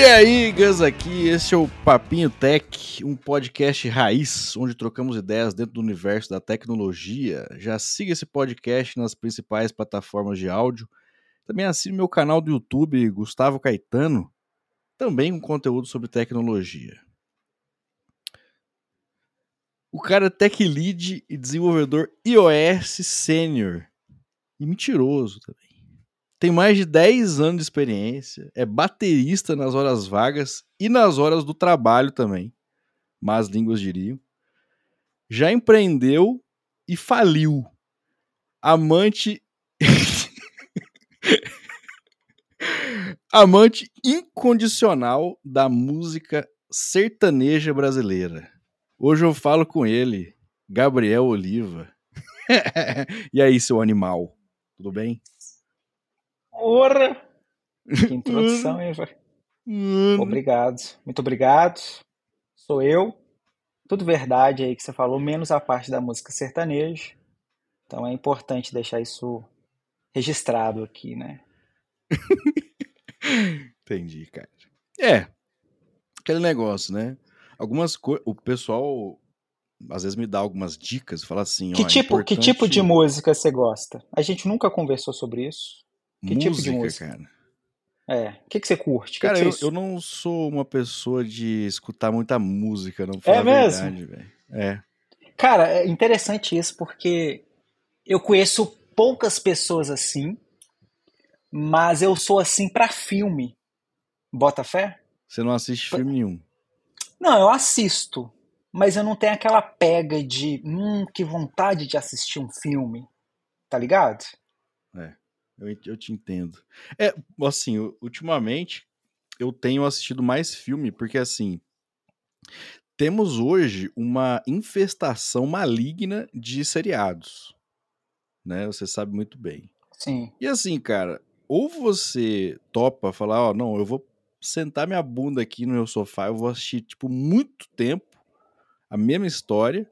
E aí, Gus aqui, esse é o Papinho Tech, um podcast raiz, onde trocamos ideias dentro do universo da tecnologia. Já siga esse podcast nas principais plataformas de áudio. Também assine meu canal do YouTube, Gustavo Caetano, também com conteúdo sobre tecnologia. O cara é tech lead e desenvolvedor iOS sênior. E mentiroso também. Tem mais de 10 anos de experiência, é baterista nas horas vagas e nas horas do trabalho também. Mas línguas diriam. Já empreendeu e faliu. Amante. Amante incondicional da música sertaneja brasileira. Hoje eu falo com ele, Gabriel Oliva. e aí, seu animal? Tudo bem? Porra! Que introdução, hein, velho? Obrigado. Muito obrigado. Sou eu. Tudo verdade aí que você falou, menos a parte da música sertaneja. Então é importante deixar isso registrado aqui, né? Entendi, cara. É. Aquele negócio, né? algumas coisas. O pessoal às vezes me dá algumas dicas, fala assim. Que, ó, é tipo, importante... que tipo de música você gosta? A gente nunca conversou sobre isso. Que música, tipo de música? cara? É. O que, que você curte? Cara, que que eu, eu não sou uma pessoa de escutar muita música, não falar É a mesmo? verdade, velho. É. Cara, é interessante isso porque eu conheço poucas pessoas assim, mas eu sou assim pra filme. Bota fé? Você não assiste filme nenhum. Não, eu assisto, mas eu não tenho aquela pega de, hum, que vontade de assistir um filme, tá ligado? É, eu, eu te entendo. É, assim, ultimamente eu tenho assistido mais filme, porque assim, temos hoje uma infestação maligna de seriados, né? Você sabe muito bem. Sim. E assim, cara, ou você topa falar, ó, não, eu vou sentar minha bunda aqui no meu sofá, eu vou assistir, tipo, muito tempo a mesma história,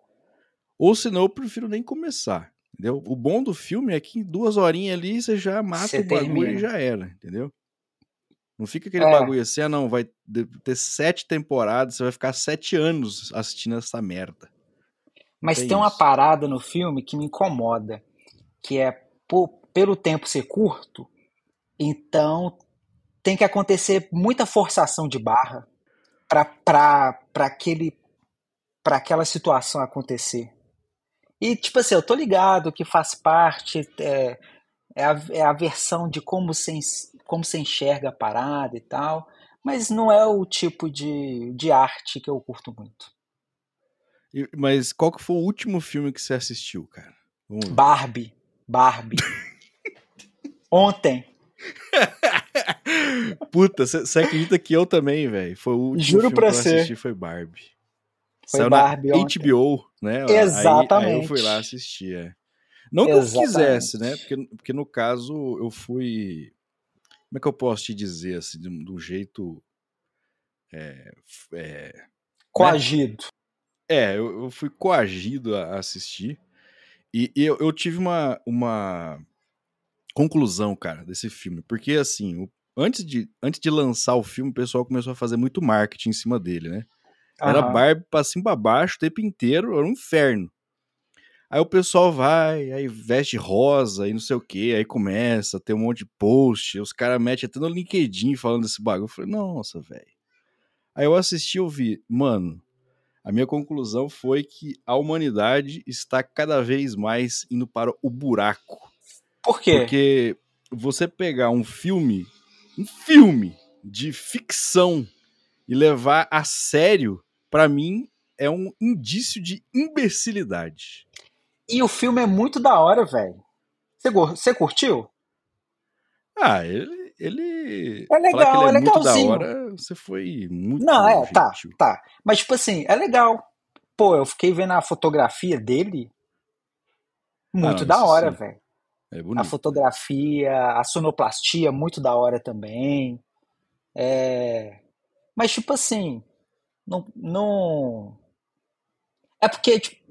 ou senão eu prefiro nem começar, entendeu? O bom do filme é que em duas horinhas ali você já mata Você o bagulho termina. e já era, entendeu? Não fica aquele É. bagulho assim, ah, não, vai ter sete temporadas, você vai ficar sete anos assistindo essa merda. Mas Tem tem uma isso. parada no filme que me incomoda, que é po- pelo tempo ser curto, então tem que acontecer muita forçação de barra pra aquele para aquela situação acontecer. E tipo assim, eu tô ligado que faz parte é, é a, é a versão de como se, ens- como se enxerga a parada e tal, mas não é o tipo de, de arte que eu curto muito. E- mas qual que foi o último filme que você assistiu, cara? Vamos. Barbie, Barbie. Ontem, Puta, você acredita que eu também, velho? Foi o último Juro filme pra que eu você. assisti foi Barbie. Foi Saiu Barbie na ontem. HBO, né? Aí- Aí, Exatamente. eu fui lá assistir, é. Não que eu Exatamente. quisesse, né? Porque, porque no caso eu fui... Como é que eu posso te dizer, assim, de um, de um jeito... É, é, coagido. é, eu, eu fui coagido a assistir. E, e eu, eu tive uma, uma conclusão, cara, desse filme. Porque, assim, o- antes, de, antes de lançar o filme, o pessoal começou a fazer muito marketing em cima dele, né? Era Aham. Barbie pra cima pra baixo o tempo inteiro, era um inferno. Aí o pessoal vai, aí veste rosa e não sei o que, aí começa a ter um monte de post, os caras metem até no LinkedIn falando desse bagulho. Eu falei, nossa, velho. Aí eu assisti e ouvi, mano, a minha conclusão foi que a humanidade está cada vez mais indo para o buraco. Por quê? Porque você pegar um filme, um filme de ficção e levar a sério, pra mim, é um indício de imbecilidade. E o filme é muito da hora, velho. Você, curtiu? Ah, ele. ele É legal, ele é, é muito da legalzinho. hora, você foi muito. Não, é, tá, tá. Mas, tipo assim, é legal. Pô, eu fiquei vendo a fotografia dele. Muito não, da isso hora, velho. É A bonito. fotografia, a sonoplastia, muito da hora também. É... Mas, tipo assim, não, não... É porque, tipo,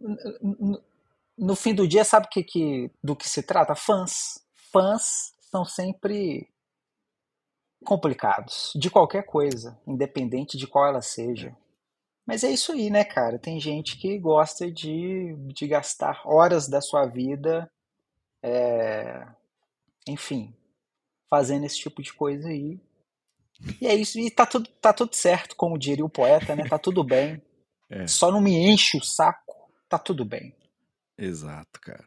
no fim do dia, sabe que, que, do que se trata? Fãs. Fãs são sempre complicados, de qualquer coisa, independente de qual ela seja. Mas é isso aí, né, cara? Tem gente que gosta de, de gastar horas da sua vida, é, enfim, fazendo esse tipo de coisa aí. E é isso, e tá tudo, tá tudo certo, como diria o poeta, né? Tá tudo bem. É. Só não me enche o saco, tá tudo bem. Exato, cara.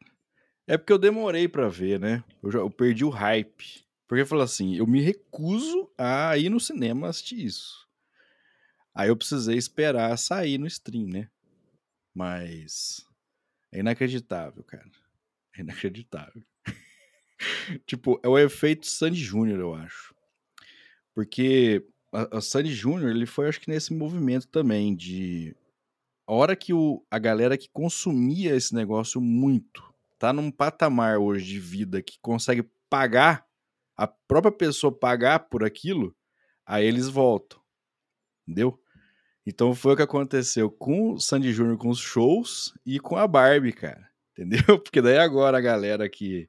É porque eu demorei pra ver, né? Eu, já, eu perdi o hype. Porque falou assim, eu me recuso a ir no cinema assistir isso. Aí eu precisei esperar sair no stream, né? Mas é inacreditável, cara. É inacreditável. tipo, é o efeito Sandy Júnior, eu acho. Porque a, a Sandy Júnior, ele foi, acho que, nesse movimento também de. A hora que o, a galera que consumia esse negócio muito tá num patamar hoje de vida que consegue pagar, a própria pessoa pagar por aquilo, aí eles voltam. Entendeu? Então foi o que aconteceu com o Sandy Júnior com os shows e com a Barbie, cara. Entendeu? Porque daí agora a galera que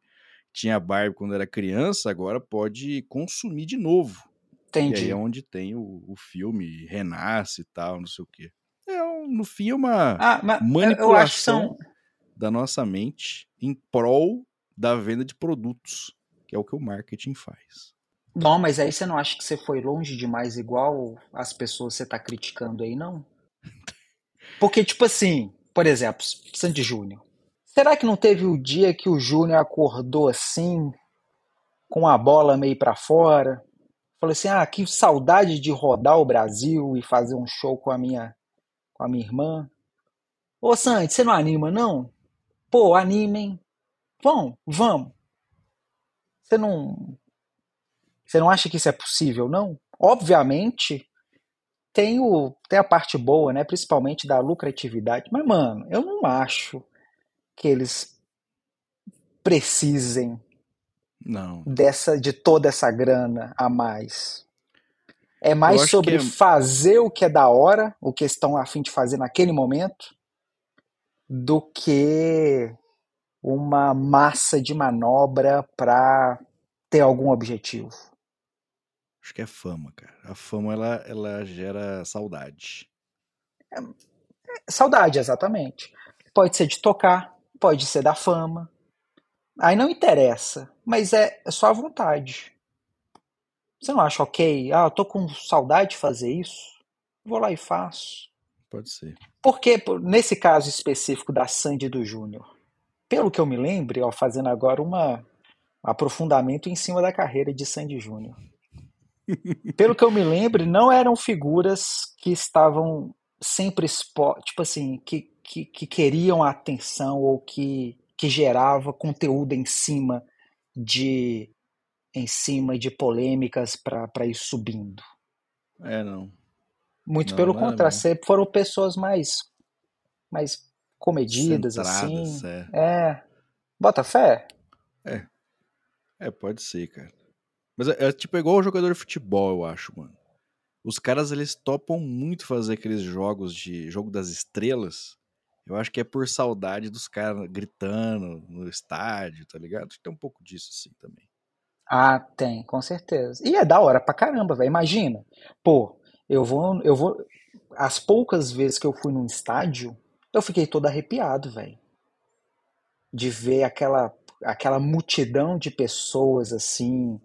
tinha Barbie quando era criança, agora pode consumir de novo. Entendi. E aí é onde tem o, o filme, renasce e tal, não sei o quê. É, um, no fim, é uma Ah, manipulação são. da nossa mente em prol da venda de produtos, que é o que o marketing faz. Não, mas aí você não acha que você foi longe demais, igual as pessoas que você tá criticando aí, não? Porque, tipo assim, por exemplo, Sandy Júnior. Será que não teve o dia que o Júnior acordou assim, com a bola meio pra fora? Falou assim: ah, que saudade de rodar o Brasil e fazer um show com a minha, com a minha irmã. Ô, Sandy, você não anima, não? Pô, animem. Vão, vamos. Você não, você não acha que isso é possível, não? Obviamente, tem, o, tem a parte boa, né? Principalmente da lucratividade. Mas, mano, eu não acho que eles precisem Não. dessa de toda essa grana a mais. É mais que sobre é. fazer o que é da hora, o que estão a fim de fazer naquele momento, do que uma massa de manobra para ter algum objetivo. Acho que é fama, cara. A fama, ela, ela gera saudade. Saudade, exatamente. Pode ser de tocar, pode ser da fama. Aí não interessa, mas é, é só a vontade. Você não acha ok? Ah, eu tô com saudade de fazer isso. Vou lá e faço. Pode ser. Porque, por- nesse caso específico da Sandy do Júnior, pelo que eu me lembre, ó, fazendo agora uma, um aprofundamento em cima da carreira de Sandy Júnior. Pelo que eu me lembre, não eram figuras que estavam sempre expo, tipo assim, que, que, que queriam a atenção ou que, que gerava conteúdo em cima de em cima de polêmicas para ir subindo. É, não. Muito Não, pelo não contrário, sempre foram pessoas mais mais comedidas Centradas, assim. é. É. Bota fé? É. É, pode ser, cara. Mas é, é tipo igual o jogador de futebol, eu acho, mano. Os caras, eles topam muito fazer aqueles jogos de jogo das estrelas. Eu acho que é por saudade dos caras gritando no estádio, tá ligado? Tem um pouco disso, assim, também. Ah, tem, com certeza. E é da hora pra caramba, velho. Imagina. Pô, eu vou, eu vou. As poucas vezes que eu fui num estádio, eu fiquei todo arrepiado, velho. De ver aquela, aquela multidão de pessoas assim,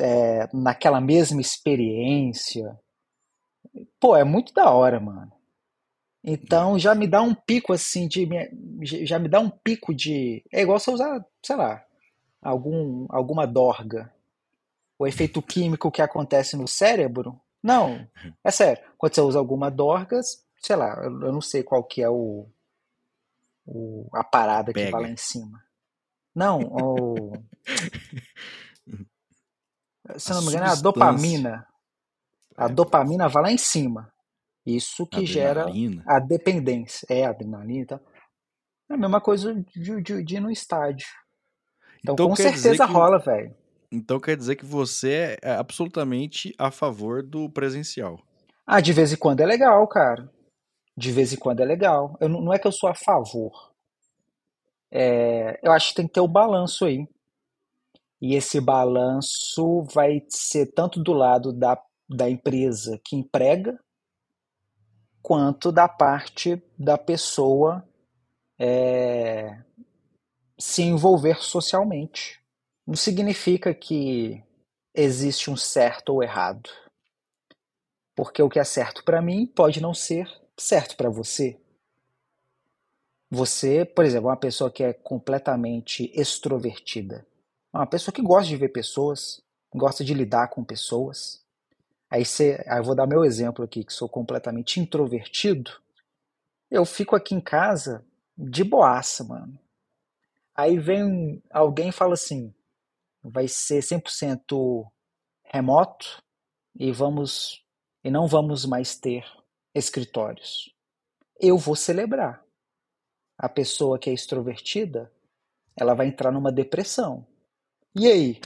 é, naquela mesma experiência. Pô, é muito da hora, mano. Então já me dá um pico assim de. Já me dá um pico de. É igual você usar, sei lá, algum, alguma dorga. O efeito químico que acontece no cérebro. Não, é sério. Quando você usa alguma dorga, sei lá, eu eu não sei qual que é o, o- a parada que vai lá Pega. em cima. Não, o, se eu não me engano, é a dopamina. A É, dopamina vai lá em cima. Isso que gera adrenalina. a dependência. É, a adrenalina e tal. É a mesma coisa de, de- de ir no estádio. Então, Então com certeza que rola, velho. então quer dizer que você é absolutamente a favor do presencial. Ah, de vez em quando é legal, cara. De vez em quando é legal. Eu, não é que eu sou a favor. É, eu acho que tem que ter o balanço aí. E esse balanço vai ser tanto do lado da, da empresa que emprega, quanto da parte da pessoa é, se envolver socialmente. Não significa que existe um certo ou errado. Porque o que é certo para mim pode não ser certo para você. Você, por exemplo, uma pessoa que é completamente extrovertida, uma pessoa que gosta de ver pessoas, gosta de lidar com pessoas. Aí, você, aí eu vou dar meu exemplo aqui, que sou completamente introvertido. Eu fico aqui em casa de boaça, mano. Aí vem alguém e fala assim: vai ser 100% remoto e vamos e não vamos mais ter escritórios. Eu vou celebrar. A pessoa que é extrovertida, ela vai entrar numa depressão. E aí?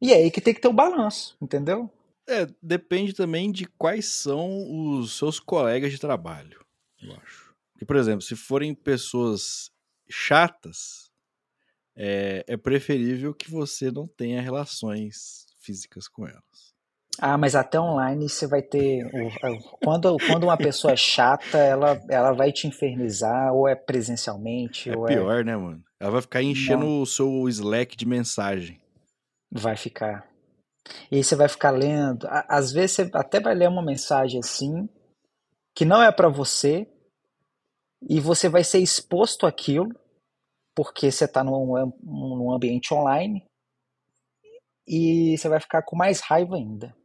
E aí que tem que ter o balanço, entendeu? É, depende também de quais são os seus colegas de trabalho, eu acho. Porque, por exemplo, se forem pessoas chatas, é, é preferível que você não tenha relações físicas com elas. Ah, mas até online você vai ter. Quando, quando uma pessoa é chata, ela, ela vai te infernizar, ou é presencialmente. É ou pior, é... né, mano? Ela vai ficar enchendo Não. o seu Slack de mensagem. Vai ficar. E aí você vai ficar lendo. Às vezes você até vai ler uma mensagem assim, que não é para você, e você vai ser exposto àquilo, porque você está num, num ambiente online, e você vai ficar com mais raiva ainda.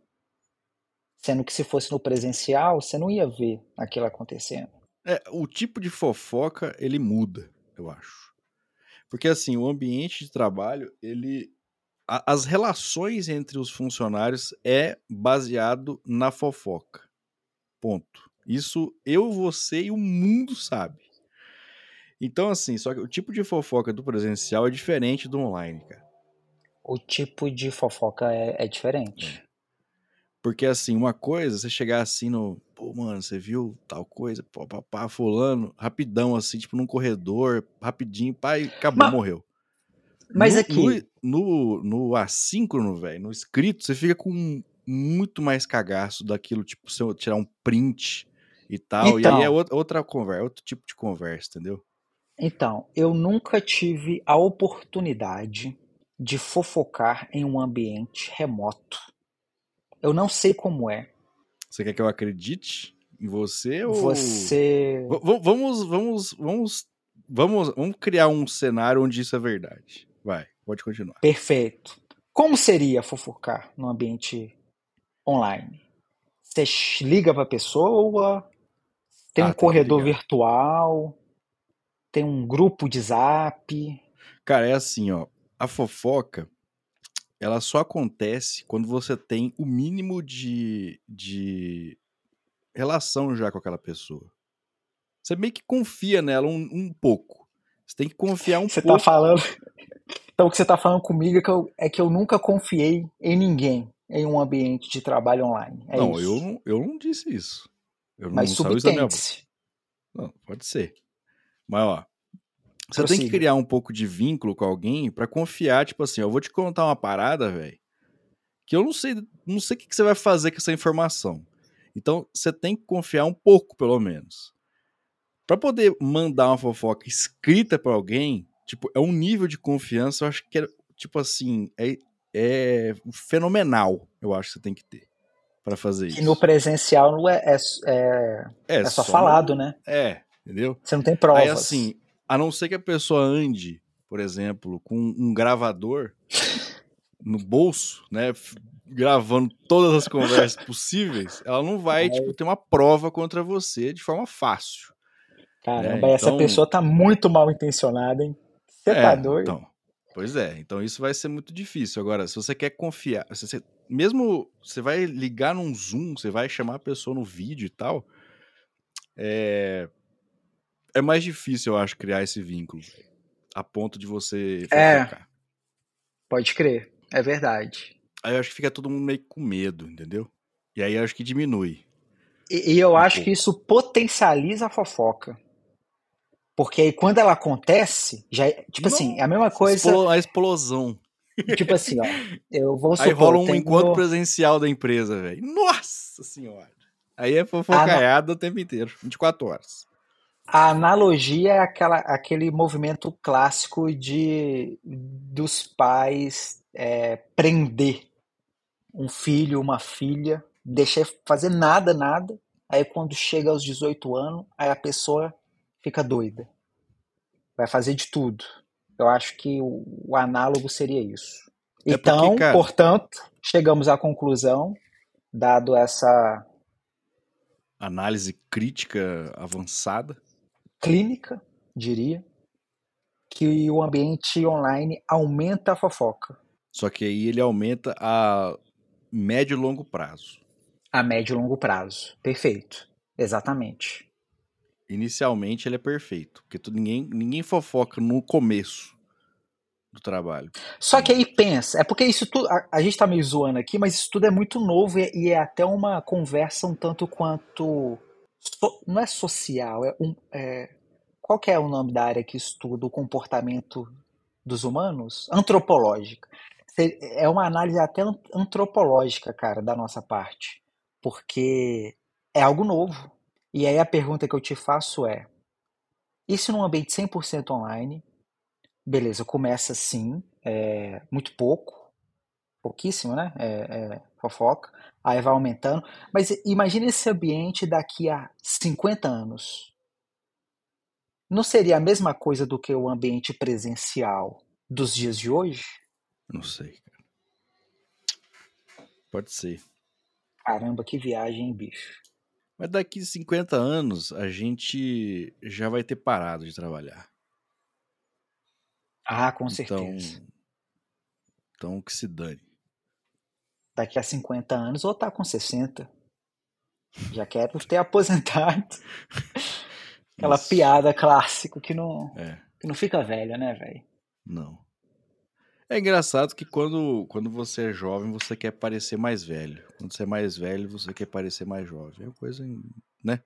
Sendo que se fosse no presencial, você não ia ver aquilo acontecendo. É, o tipo de fofoca, ele muda, eu acho. Porque assim, o ambiente de trabalho, ele a, as relações entre os funcionários é baseado na fofoca. Ponto. Isso eu, você e o mundo sabe. Então, assim, só que o tipo de fofoca do presencial é diferente do online, cara. O tipo de fofoca é, é diferente. É. Porque, assim, uma coisa, você chegar assim no. Pô, mano, você viu tal coisa? Pô, papá, fulano, rapidão, assim, tipo num corredor, rapidinho, pai, acabou, Mas, morreu. Mas no, aqui. No, no, no assíncrono, velho, no escrito, você fica com muito mais cagaço daquilo, tipo, você tirar um print e tal. Então, e aí é então. outra conversa, outro tipo de conversa, entendeu? Então, eu nunca tive a oportunidade de fofocar em um ambiente remoto. Eu não sei como é. Você quer que eu acredite em você ou você? V vamos, vamos, vamos, vamos, vamos criar um cenário onde isso é verdade. Vai, pode continuar. Perfeito. Como seria fofocar no ambiente online? Você liga para a pessoa? Tem ah, um corredor virtual? Tem um grupo de zap? Cara, é assim, ó. A fofoca, ela só acontece quando você tem o mínimo de, de relação já com aquela pessoa. Você meio que confia nela um, um pouco. Você tem que confiar um você pouco. Tá falando... Então o que você está falando comigo é que, eu, é que eu nunca confiei em ninguém em um ambiente de trabalho online. É não, eu não, eu não disse isso. Eu Mas não subtende Não, pode ser. Mas ó, você Prossiga. tem que criar um pouco de vínculo com alguém para confiar, tipo assim, eu vou te contar uma parada, velho, que eu não sei, não sei o que você vai fazer com essa informação. Então, você tem que confiar um pouco, pelo menos. Para poder mandar uma fofoca escrita para alguém, tipo, é um nível de confiança, eu acho que é, tipo assim, é, é fenomenal, eu acho que você tem que ter para fazer isso. E no presencial não é, é, é, é, é só, só, falado, né? É, entendeu? Você não tem provas. Aí assim, a não ser que a pessoa ande, por exemplo, com um gravador no bolso, né? Gravando todas as conversas possíveis, ela não vai, é. tipo, ter uma prova contra você de forma fácil. Caramba, né? essa então... pessoa tá muito mal intencionada, hein? Você é, tá doido? Então, pois é, então isso vai ser muito difícil. Agora, se você quer confiar, se você, mesmo você vai ligar num Zoom, você vai chamar a pessoa no vídeo e tal, é, é mais difícil, eu acho, criar esse vínculo. A ponto de você É. Pode crer. É verdade. Aí eu acho que fica todo mundo meio com medo, entendeu? E aí eu acho que diminui. E, e eu um acho pouco. que isso potencializa a fofoca. Porque aí quando ela acontece, já é, tipo Não, assim, é a mesma coisa. A explosão. Tipo assim, ó. Eu vou supor, Aí rola um tenho- encontro presencial da empresa, velho. Nossa senhora! Aí é fofocaiada o tempo inteiro, 24 horas. A analogia é aquela, aquele movimento clássico de dos pais é, prender um filho, uma filha, deixar fazer nada, nada. Aí quando chega aos 18 anos, aí a pessoa fica doida. Vai fazer de tudo. Eu acho que o, o análogo seria isso. É porque, Então, cara- portanto, chegamos à conclusão, dado essa Análise crítica avançada. clínica, diria, que o ambiente online aumenta a fofoca Só que aí ele aumenta a médio e longo prazo. a médio e longo prazo. Perfeito. Exatamente. Inicialmente ele é perfeito, porque tu, ninguém, ninguém fofoca no começo do trabalho. Só que aí pensa, é porque isso tudo, a, a gente tá meio zoando aqui, mas isso tudo é muito novo e, e é até uma conversa um tanto quanto, so- não é social, é um, é, qual que é o nome da área que estuda o comportamento dos humanos? Antropológica. É uma análise até an- antropológica, cara, da nossa parte, porque é algo novo. E aí a pergunta que eu te faço é, se num ambiente 100% online, Beleza, começa assim, é, muito pouco, pouquíssimo, né? É, é, fofoca, aí vai aumentando. Mas imagine esse ambiente daqui a 50 anos. Não seria a mesma coisa do que o ambiente presencial dos dias de hoje? Não sei, cara. Pode ser. Caramba, que viagem, bicho. Mas daqui 50 anos a gente já vai ter parado de trabalhar. Ah, com Então, certeza. então que se dane. Daqui a 50 anos, ou tá com 60. Já quero ter aposentado. Aquela piada clássica que não, É, que não fica velha, né, velho? não. É engraçado que quando, quando você é jovem, você quer parecer mais velho. Quando você é mais velho, você quer parecer mais jovem. É uma coisa, né?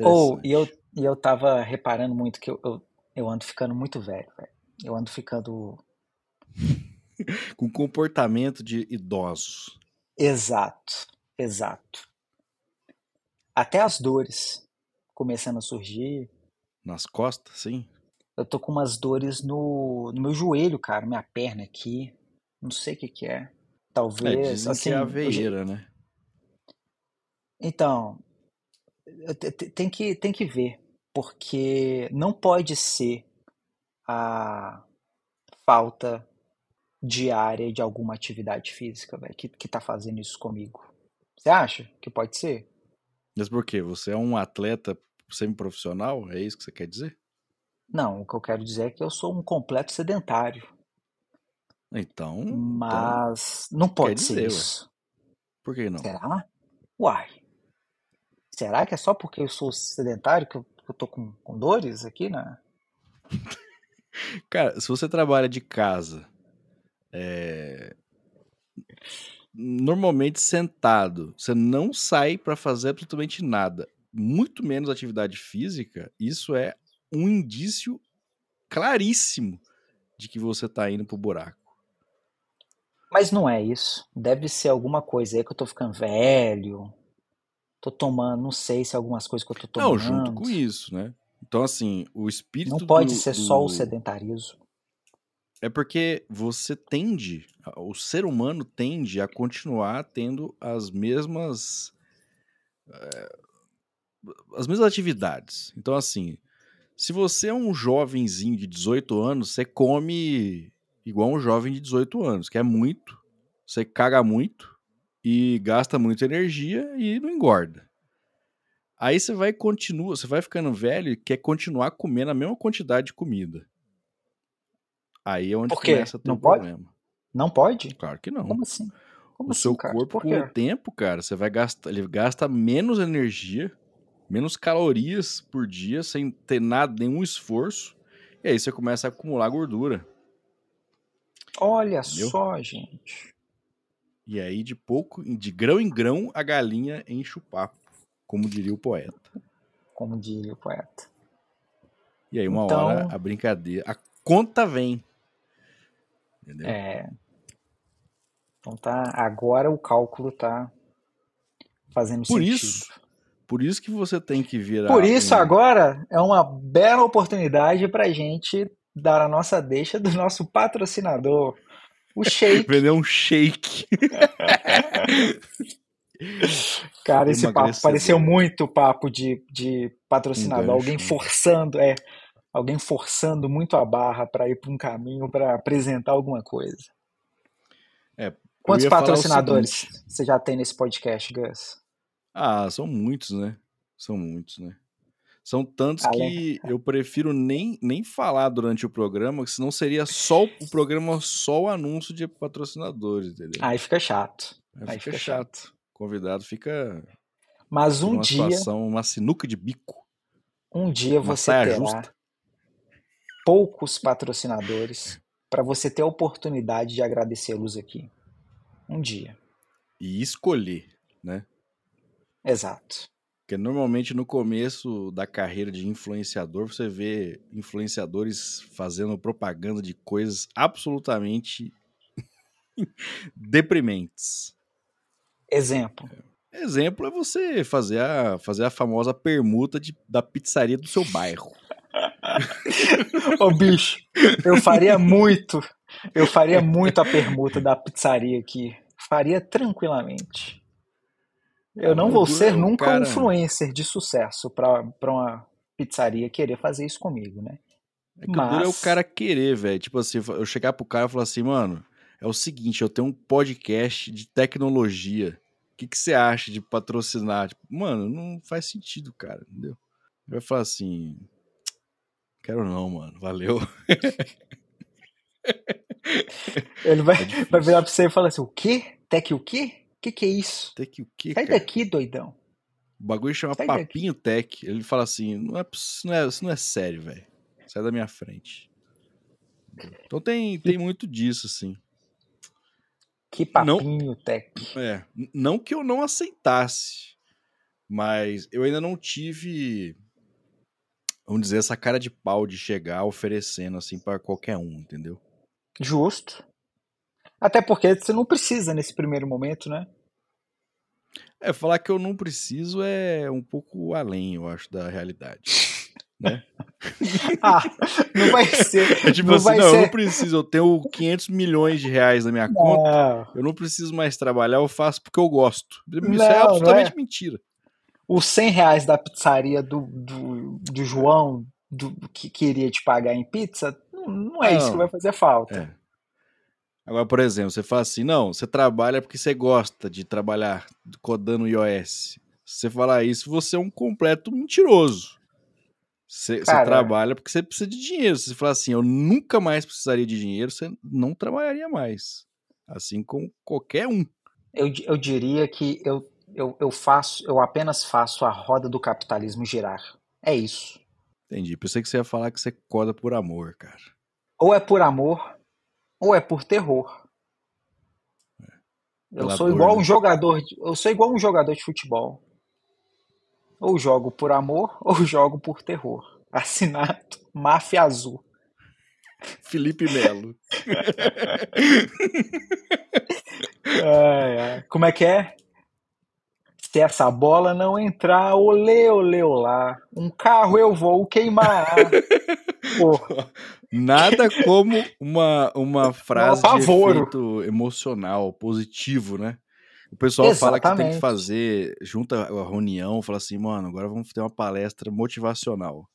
Ou, Interessante. e eu, e eu tava reparando muito que eu, eu, eu ando ficando muito velho, velho. Eu ando ficando. Com comportamento de idosos. Exato, exato. Até as dores começando a surgir. Nas costas, sim. Eu tô com umas dores no, no meu joelho, cara, minha perna aqui. Não sei o que que é. É, Talvez, dizem assim, que é a eu já- veieira, né? Então, eu te- te- tem que, tem que ver, porque não pode ser a falta diária de alguma atividade física, velho, que, que tá fazendo isso comigo. Você acha que pode ser? Mas por quê? Você é um atleta semi-profissional? É isso que você quer dizer? Não, o que eu quero dizer é que eu sou um completo sedentário, Então, então mas não pode ser dizer, ué. isso. por que não? Será? Uai. Será que é só porque eu sou sedentário que eu, que eu tô com, com dores aqui, né? Cara, se você trabalha de casa, é, normalmente sentado, você não sai pra fazer absolutamente nada, muito menos atividade física, isso é um indício claríssimo de que você tá indo pro buraco. Mas não é isso. Deve ser alguma coisa aí que eu tô ficando velho. Tô tomando, não sei se é algumas coisas que eu tô Não, junto tomando. com isso, né? Então, assim, o Não espírito pode do, ser só o sedentarismo. É porque você tende, o ser humano tende a continuar tendo as mesmas eh, as mesmas atividades. Então, assim, se você é um jovenzinho de 18 anos, você come igual um jovem de 18 anos, que é muito, você caga muito e gasta muita energia e não engorda. Aí você vai continua, você vai ficando velho e quer continuar comendo a mesma quantidade de comida. Aí é onde começa a ter Não o pode? problema. Não pode? Claro que não. Como assim? Como o assim, seu corpo, com o tempo, cara, você vai gastar, ele gasta menos energia, menos calorias por dia, sem ter nada, nenhum esforço. E aí você começa a acumular gordura. Olha Entendeu? só, gente. E aí, de pouco, de grão em grão, a galinha enche o papo, como diria o poeta. Como diria o poeta. E aí, uma hora, Então, a brincadeira, a conta vem. Entendeu? É. Então tá. Agora o cálculo tá fazendo Por sentido. isso, por isso que você tem que virar. Por isso, um- agora é uma bela oportunidade para a gente dar a nossa deixa do nosso patrocinador, o Shake. Vender um shake. Cara, esse papo pareceu muito papo de, de patrocinador. Alguém forçando, é, alguém forçando muito a barra para ir para um caminho para apresentar alguma coisa. É, Quantos patrocinadores você já tem nesse podcast, Gus? Ah, são muitos, né? São muitos, né? São tantos que eu prefiro nem, nem falar durante o programa, que senão seria só o programa, só o anúncio de patrocinadores, entendeu? Aí fica chato. Aí aí fica fica chato. O convidado fica Mas um numa dia, situação, uma sinuca de bico. um dia Uma você terá justa. poucos patrocinadores para você ter a oportunidade de agradecê-los aqui. Um dia. E escolher, né? Exato. Porque normalmente no começo da carreira de influenciador, você vê influenciadores fazendo propaganda de coisas absolutamente deprimentes. Exemplo. Exemplo é você fazer a, fazer a famosa permuta de, da pizzaria do seu bairro. Ô bicho, eu faria muito, eu faria muito a permuta da pizzaria aqui. Faria tranquilamente. Eu não mas vou ser nunca um cara- influencer de sucesso para uma pizzaria querer fazer isso comigo, né? É que o duro é o Mas- cara querer, velho. Tipo assim, eu chegar pro cara e falar assim, mano, é o seguinte, eu tenho um podcast de tecnologia. O que, que você acha de patrocinar? Tipo, mano, não faz sentido, cara, entendeu? Ele vai falar assim, quero não, mano, valeu. Ele vai, É vai virar pra você e falar assim: o quê? Tech o quê? O que, que é isso? Que o quê, Sai cara? daqui, doidão. O bagulho chama Sai daqui. Papinho Tech. Ele fala assim, não é, isso, não é, isso não é sério, velho. Sai da minha frente. Então tem, tem muito disso, assim. Que Não. papinho, Tech. É, não que eu não aceitasse, mas eu ainda não tive, vamos dizer, essa cara de pau de chegar oferecendo assim pra qualquer um, entendeu? Justo. Até porque você não precisa nesse primeiro momento, né? É, falar que eu não preciso é um pouco além, eu acho, da realidade. Ah, não vai ser. É tipo não assim, não, eu ser. não preciso, eu tenho 500 milhões de reais na minha conta, Não. eu não preciso mais trabalhar, eu faço porque eu gosto. Isso Não, é não absolutamente é. mentira. Os 100 reais da pizzaria do, do, do João, do, que queria te pagar em pizza, não, é isso que vai fazer falta. É. Agora, por exemplo, você fala assim, não, você trabalha porque você gosta de trabalhar codando iOS. Se você falar isso, você é um completo mentiroso. Você, você trabalha porque você precisa de dinheiro. Se você falar assim, eu nunca mais precisaria de dinheiro, você não trabalharia mais. Assim como qualquer um. eu, eu diria que eu, eu, eu faço, eu apenas faço a roda do capitalismo girar. É isso. Entendi. Pensei que você ia falar que você coda por amor, cara. Ou é por amor, ou é por terror. Eu sou dor, igual né? um jogador, de- eu sou igual um jogador de futebol. Ou jogo por amor, ou jogo por terror. Assinato Máfia Azul. Felipe Melo. Ai, ai. Como é que é? Se essa bola não entrar, olê, olê, olá. Um carro eu vou queimar. Pô, Nada como uma, uma frase de apavoro. efeito emocional, positivo, né? O pessoal fala que tem que Exatamente. fazer, junta a reunião, fala assim, mano, agora vamos ter uma palestra motivacional.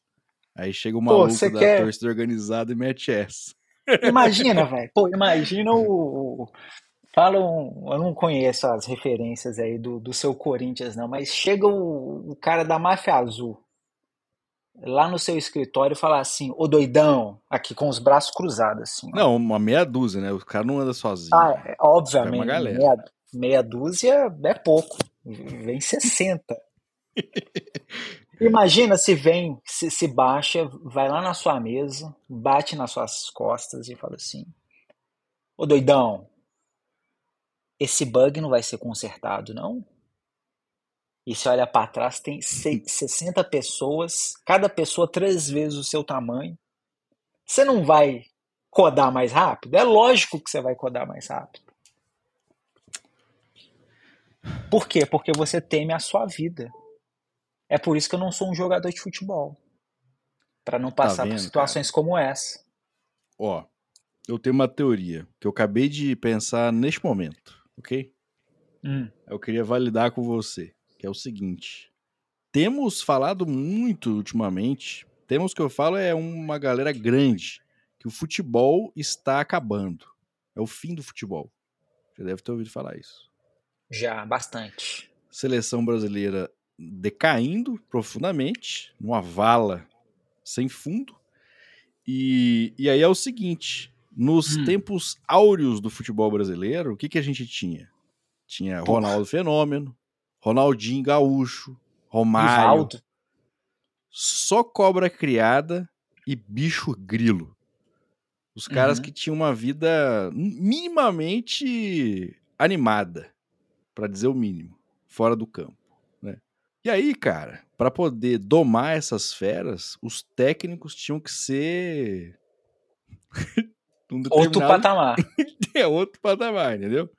Aí chega o Pô, maluco você da quer- torcida organizada e mete essa. Imagina, velho. Pô, imagina o. o- Fala um. Eu não conheço as referências aí do, do seu Corinthians, não, mas chega o, o cara da máfia azul lá no seu escritório e fala assim: Ô doidão, aqui com os braços cruzados, assim. Não, uma meia dúzia, né? O cara não anda sozinho. Ah, é, obviamente, meia, meia dúzia é pouco. Vem 60. Imagina se vem, se, se baixa, vai lá na sua mesa, bate nas suas costas e fala assim: Ô doidão, esse bug não vai ser consertado, não? E você olha para trás, tem se- 60 pessoas, cada pessoa três vezes o seu tamanho. Você não vai codar mais rápido? É lógico que você vai codar mais rápido. Por quê? Porque você teme a sua vida. É por isso que eu não sou um jogador de futebol. Para não tá passar tá vendo, por situações cara? como essa. Ó, eu tenho uma teoria que eu acabei de pensar neste momento, ok? Hum. Eu queria validar com você, que é o seguinte. Temos falado muito ultimamente, temos que eu falo é uma galera grande, que o futebol está acabando. É o fim do futebol. Você deve ter ouvido falar isso. Já, bastante. Seleção brasileira decaindo profundamente, numa vala sem fundo. E, e aí é o seguinte: nos hum. tempos áureos do futebol brasileiro, o que, que a gente tinha? Tinha. Ronaldo Fenômeno, Ronaldinho Gaúcho, Romário. Rivaldo. Só cobra criada e bicho grilo. Os caras uhum. que tinham uma vida minimamente animada, para dizer o mínimo, fora do campo. Né? E aí, cara, para poder domar essas feras, os técnicos tinham que ser um outro patamar. é outro patamar, entendeu?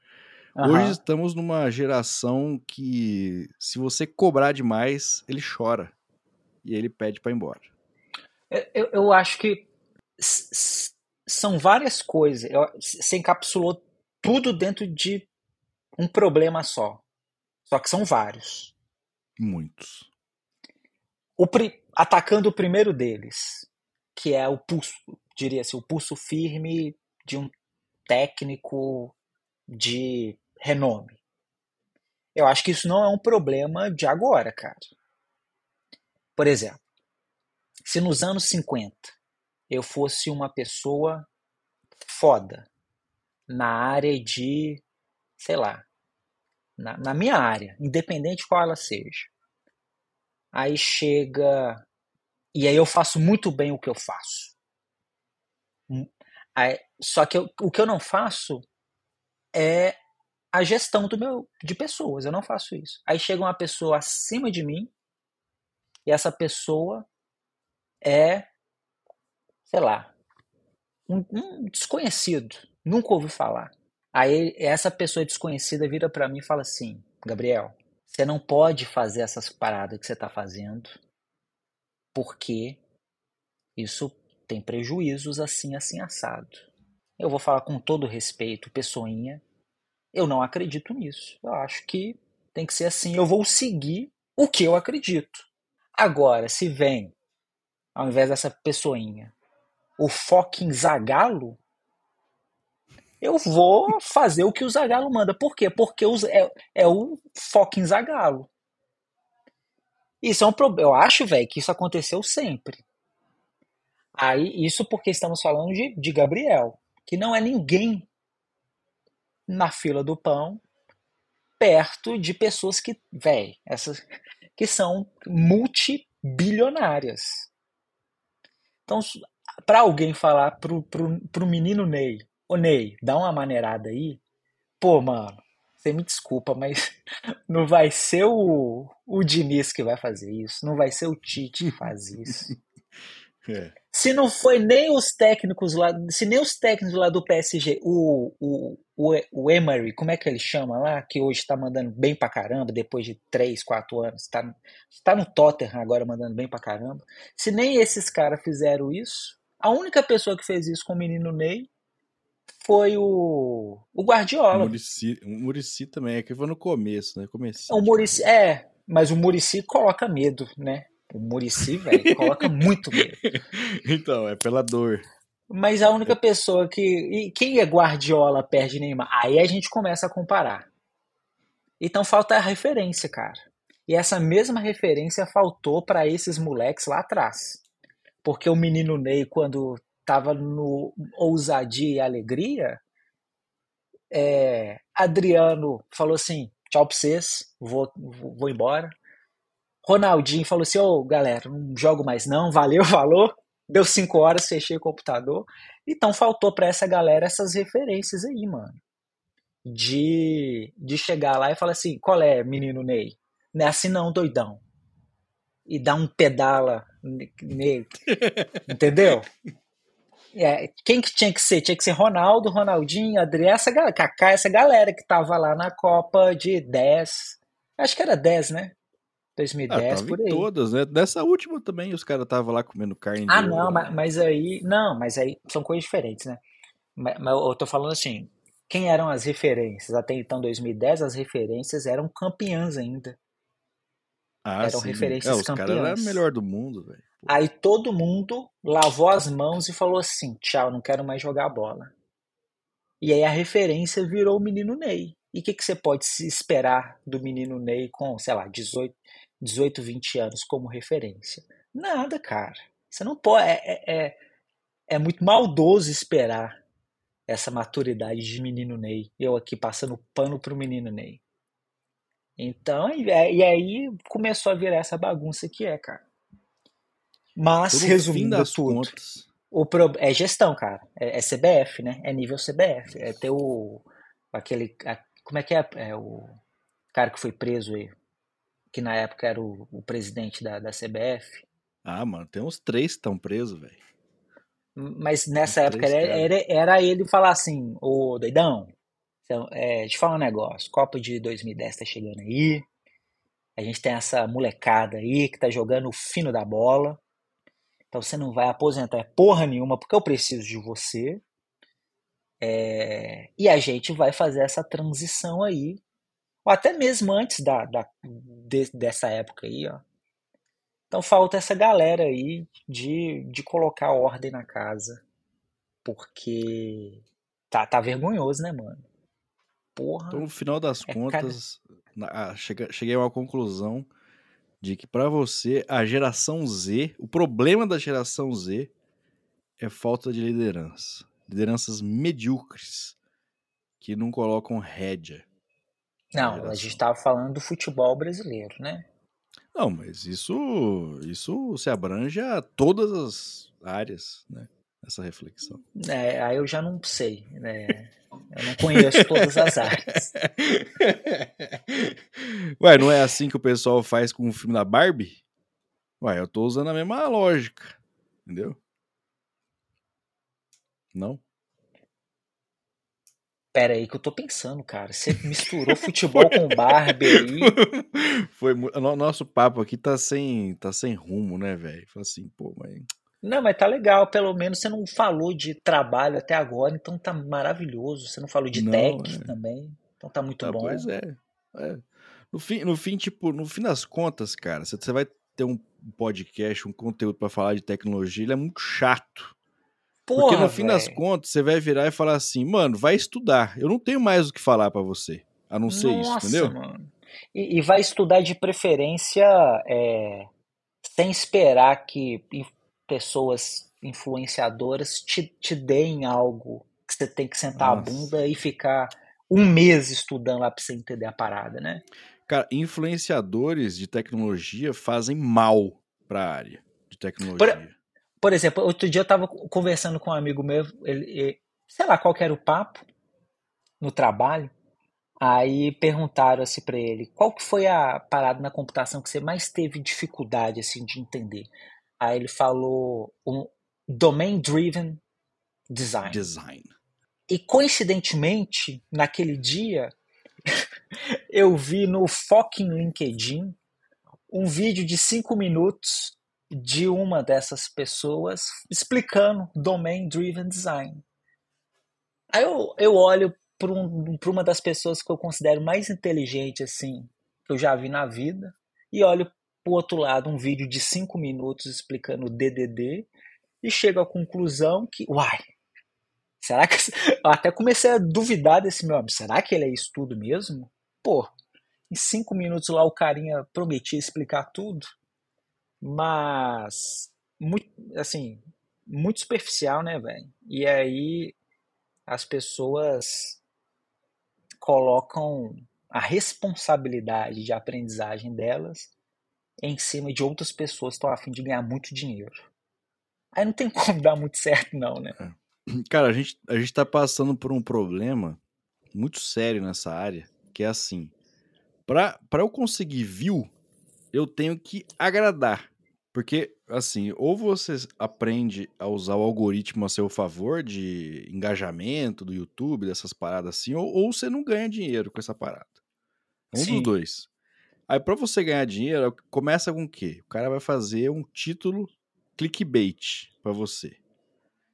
Uhum. Hoje estamos numa geração que, se você cobrar demais, ele chora. E ele pede para ir embora. Eu, eu acho que são várias coisas. Você encapsulou tudo dentro de um problema só. Só que são vários. Muitos. O, atacando o primeiro deles, que é o pulso, diria assim, o pulso firme de um técnico de renome. Eu acho que isso não é um problema de agora, cara. Por exemplo, se nos anos 50 eu fosse uma pessoa foda na área de, sei lá, na, na minha área, independente qual ela seja. Aí chega. E aí eu faço muito bem o que eu faço. Hum, só que eu, o que eu não faço é a gestão do meu de pessoas. Eu não faço isso. Aí chega uma pessoa acima de mim e essa pessoa é, sei lá, um, um desconhecido. Nunca ouvi falar. Aí essa pessoa desconhecida vira para mim e fala assim: Gabriel, você não pode fazer essas paradas que você está fazendo porque isso tem prejuízos assim, assim, assado. Eu vou falar com todo respeito, pessoinha, eu não acredito nisso. Eu acho que tem que ser assim. Eu vou seguir o que eu acredito. Agora, se vem, ao invés dessa pessoinha, o fucking Zagalo, eu vou fazer o que o Zagalo manda. Por quê? Porque é, é o fucking Zagalo. Isso é um problema. Eu acho, velho, que isso aconteceu sempre. Aí, isso porque estamos falando de, de Gabriel, que não é ninguém na fila do pão, perto de pessoas que, velho, essas que são multibilionárias. Então, para alguém falar pro, pro, pro menino Ney, ô Ney, dá uma maneirada aí, pô, mano, você me desculpa, mas não vai ser o, o Diniz que vai fazer isso, não vai ser o Tite que faz isso. É. Se não foi nem os técnicos lá, se nem os técnicos lá do PSG, o, o, o, o Emery, como é que ele chama lá, que hoje tá mandando bem pra caramba, depois de 3, 4 anos, tá, tá no Tottenham agora mandando bem pra caramba. Se nem esses caras fizeram isso, a única pessoa que fez isso com o menino Ney foi o, o Guardiola. O Murici, o Murici também, é que foi no começo, né? Começo. O Murici, é, mas o Murici coloca medo, né? O Murici, velho, coloca muito medo. Então, é pela dor. Mas a única pessoa que. E quem é Guardiola perde Neymar? Aí a gente começa a comparar. Então falta a referência, cara. E essa mesma referência faltou para esses moleques lá atrás. Porque o menino Ney, quando tava no ousadia e alegria, é, Adriano falou assim: tchau pra vocês, vou, vou embora. Ronaldinho falou assim: ô oh, galera, não jogo mais não, valeu, falou. Deu cinco horas, fechei o computador. Então faltou para essa galera essas referências aí, mano. De, de chegar lá e falar assim: qual é, menino Ney? Não é assim não, doidão. E dar um pedala nele. Entendeu? É, quem que tinha que ser? Tinha que ser Ronaldo, Ronaldinho, Adriano, essa galera, Kaká, essa galera que tava lá na Copa de 10. Acho que era 10, né? 2010, ah, por aí. todas, né? Dessa última também os caras estavam lá comendo carne. Ah, não, mas, mas, aí. Não, mas aí são coisas diferentes, né? Mas, mas eu tô falando assim. Quem eram as referências? Até então, 2010, as referências eram campeãs ainda. Ah, eram sim. referências é, os campeãs. Os caras eram melhor do mundo, velho. Aí todo mundo lavou as mãos e falou assim: tchau, não quero mais jogar bola. E aí a referência virou o menino Ney. E o que, que você pode se esperar do menino Ney com, sei lá, 18, 18 20 anos como referência? Nada, cara. Você não pode. É, é, é, é muito maldoso esperar essa maturidade de menino Ney. Eu aqui passando pano pro menino Ney. Então, e, e aí começou a virar essa bagunça que é, cara. Mas, resumindo das tudo, contas. O pro, é gestão, cara. É, é, CBF, né? É nível CBF. É ter o. Aquele. A, como é que é? É o cara que foi preso aí. Que na época era o, o presidente da, da CBF. Ah, mano, tem uns três que estão presos, velho. Mas nessa época era, era, era, ele falar assim, ô doidão, então, é, deixa eu falar um negócio, Copa de 2010 tá chegando aí, a gente tem essa molecada aí que tá jogando o fino da bola, então você não vai aposentar porra nenhuma porque eu preciso de você. É, e a gente vai fazer essa transição aí, ou até mesmo antes da, da de, dessa época aí, ó. Então falta essa galera aí de, de colocar ordem na casa, porque tá, tá vergonhoso, né, mano? Porra. Então, no final das é contas, cada... cheguei a uma conclusão de que para você a geração Z, o problema da geração Z é falta de liderança, lideranças medíocres que não colocam rédea. Não, a gente estava falando do futebol brasileiro, né? Não, mas isso isso se abrange a todas as áreas, né? Essa reflexão. É, aí eu já não sei, né? Eu não conheço todas as áreas. Ué, não é assim que o pessoal faz com o filme da Barbie? Ué, eu tô usando a mesma lógica. Entendeu? Não? Pera aí que eu tô pensando, cara. Você misturou futebol com Barbie aí. Foi, nosso papo aqui tá sem, tá sem rumo, né, velho? Falei assim, pô, mas não, mas tá legal, pelo menos você não falou de trabalho até agora, então tá maravilhoso. Você não falou de não, tech é. também, então tá muito ah, bom. Pois é. é. No, fim, no fim, tipo, no fim das contas, cara, você vai ter um podcast, um conteúdo para falar de tecnologia, ele é muito chato. Porra, Porque no fim véio. das contas, você vai virar e falar assim, mano, vai estudar. Eu não tenho mais o que falar para você, a não ser Nossa, isso, entendeu? Mano. E, e vai estudar de preferência é, sem esperar que pessoas influenciadoras te, te deem algo que você tem que sentar Nossa. a bunda e ficar um mês estudando lá pra você entender a parada, né? Cara, influenciadores de tecnologia fazem mal pra área de tecnologia. Por, por exemplo, outro dia eu tava conversando com um amigo meu, ele, ele, sei lá qual era o papo no trabalho, aí perguntaram assim para ele, qual que foi a parada na computação que você mais teve dificuldade assim de entender? Aí ele falou um Domain Driven Design. Design. E coincidentemente, naquele dia, eu vi no fucking LinkedIn um vídeo de cinco minutos de uma dessas pessoas explicando Domain Driven Design. Aí eu, eu olho para um, uma das pessoas que eu considero mais inteligente assim que eu já vi na vida e olho por outro lado, um vídeo de 5 minutos explicando o DDD e chego à conclusão que, uai, será que. Eu até comecei a duvidar desse meu amigo. Será que ele é isso tudo mesmo? Pô, em 5 minutos lá o carinha prometia explicar tudo, mas. Muito, assim, muito superficial, né, velho? E aí as pessoas colocam a responsabilidade de aprendizagem delas em cima de outras pessoas que estão a fim de ganhar muito dinheiro. Aí não tem como dar muito certo, não, né? É. Cara, a gente, a gente tá passando por um problema muito sério nessa área, que é assim. Pra eu conseguir view, eu tenho que agradar. Porque assim, ou você aprende a usar o algoritmo a seu favor de engajamento do YouTube, dessas paradas assim, ou, ou você não ganha dinheiro com essa parada. Um Sim. dos dois. Aí para você ganhar dinheiro, começa com o quê? O cara vai fazer um título clickbait para você.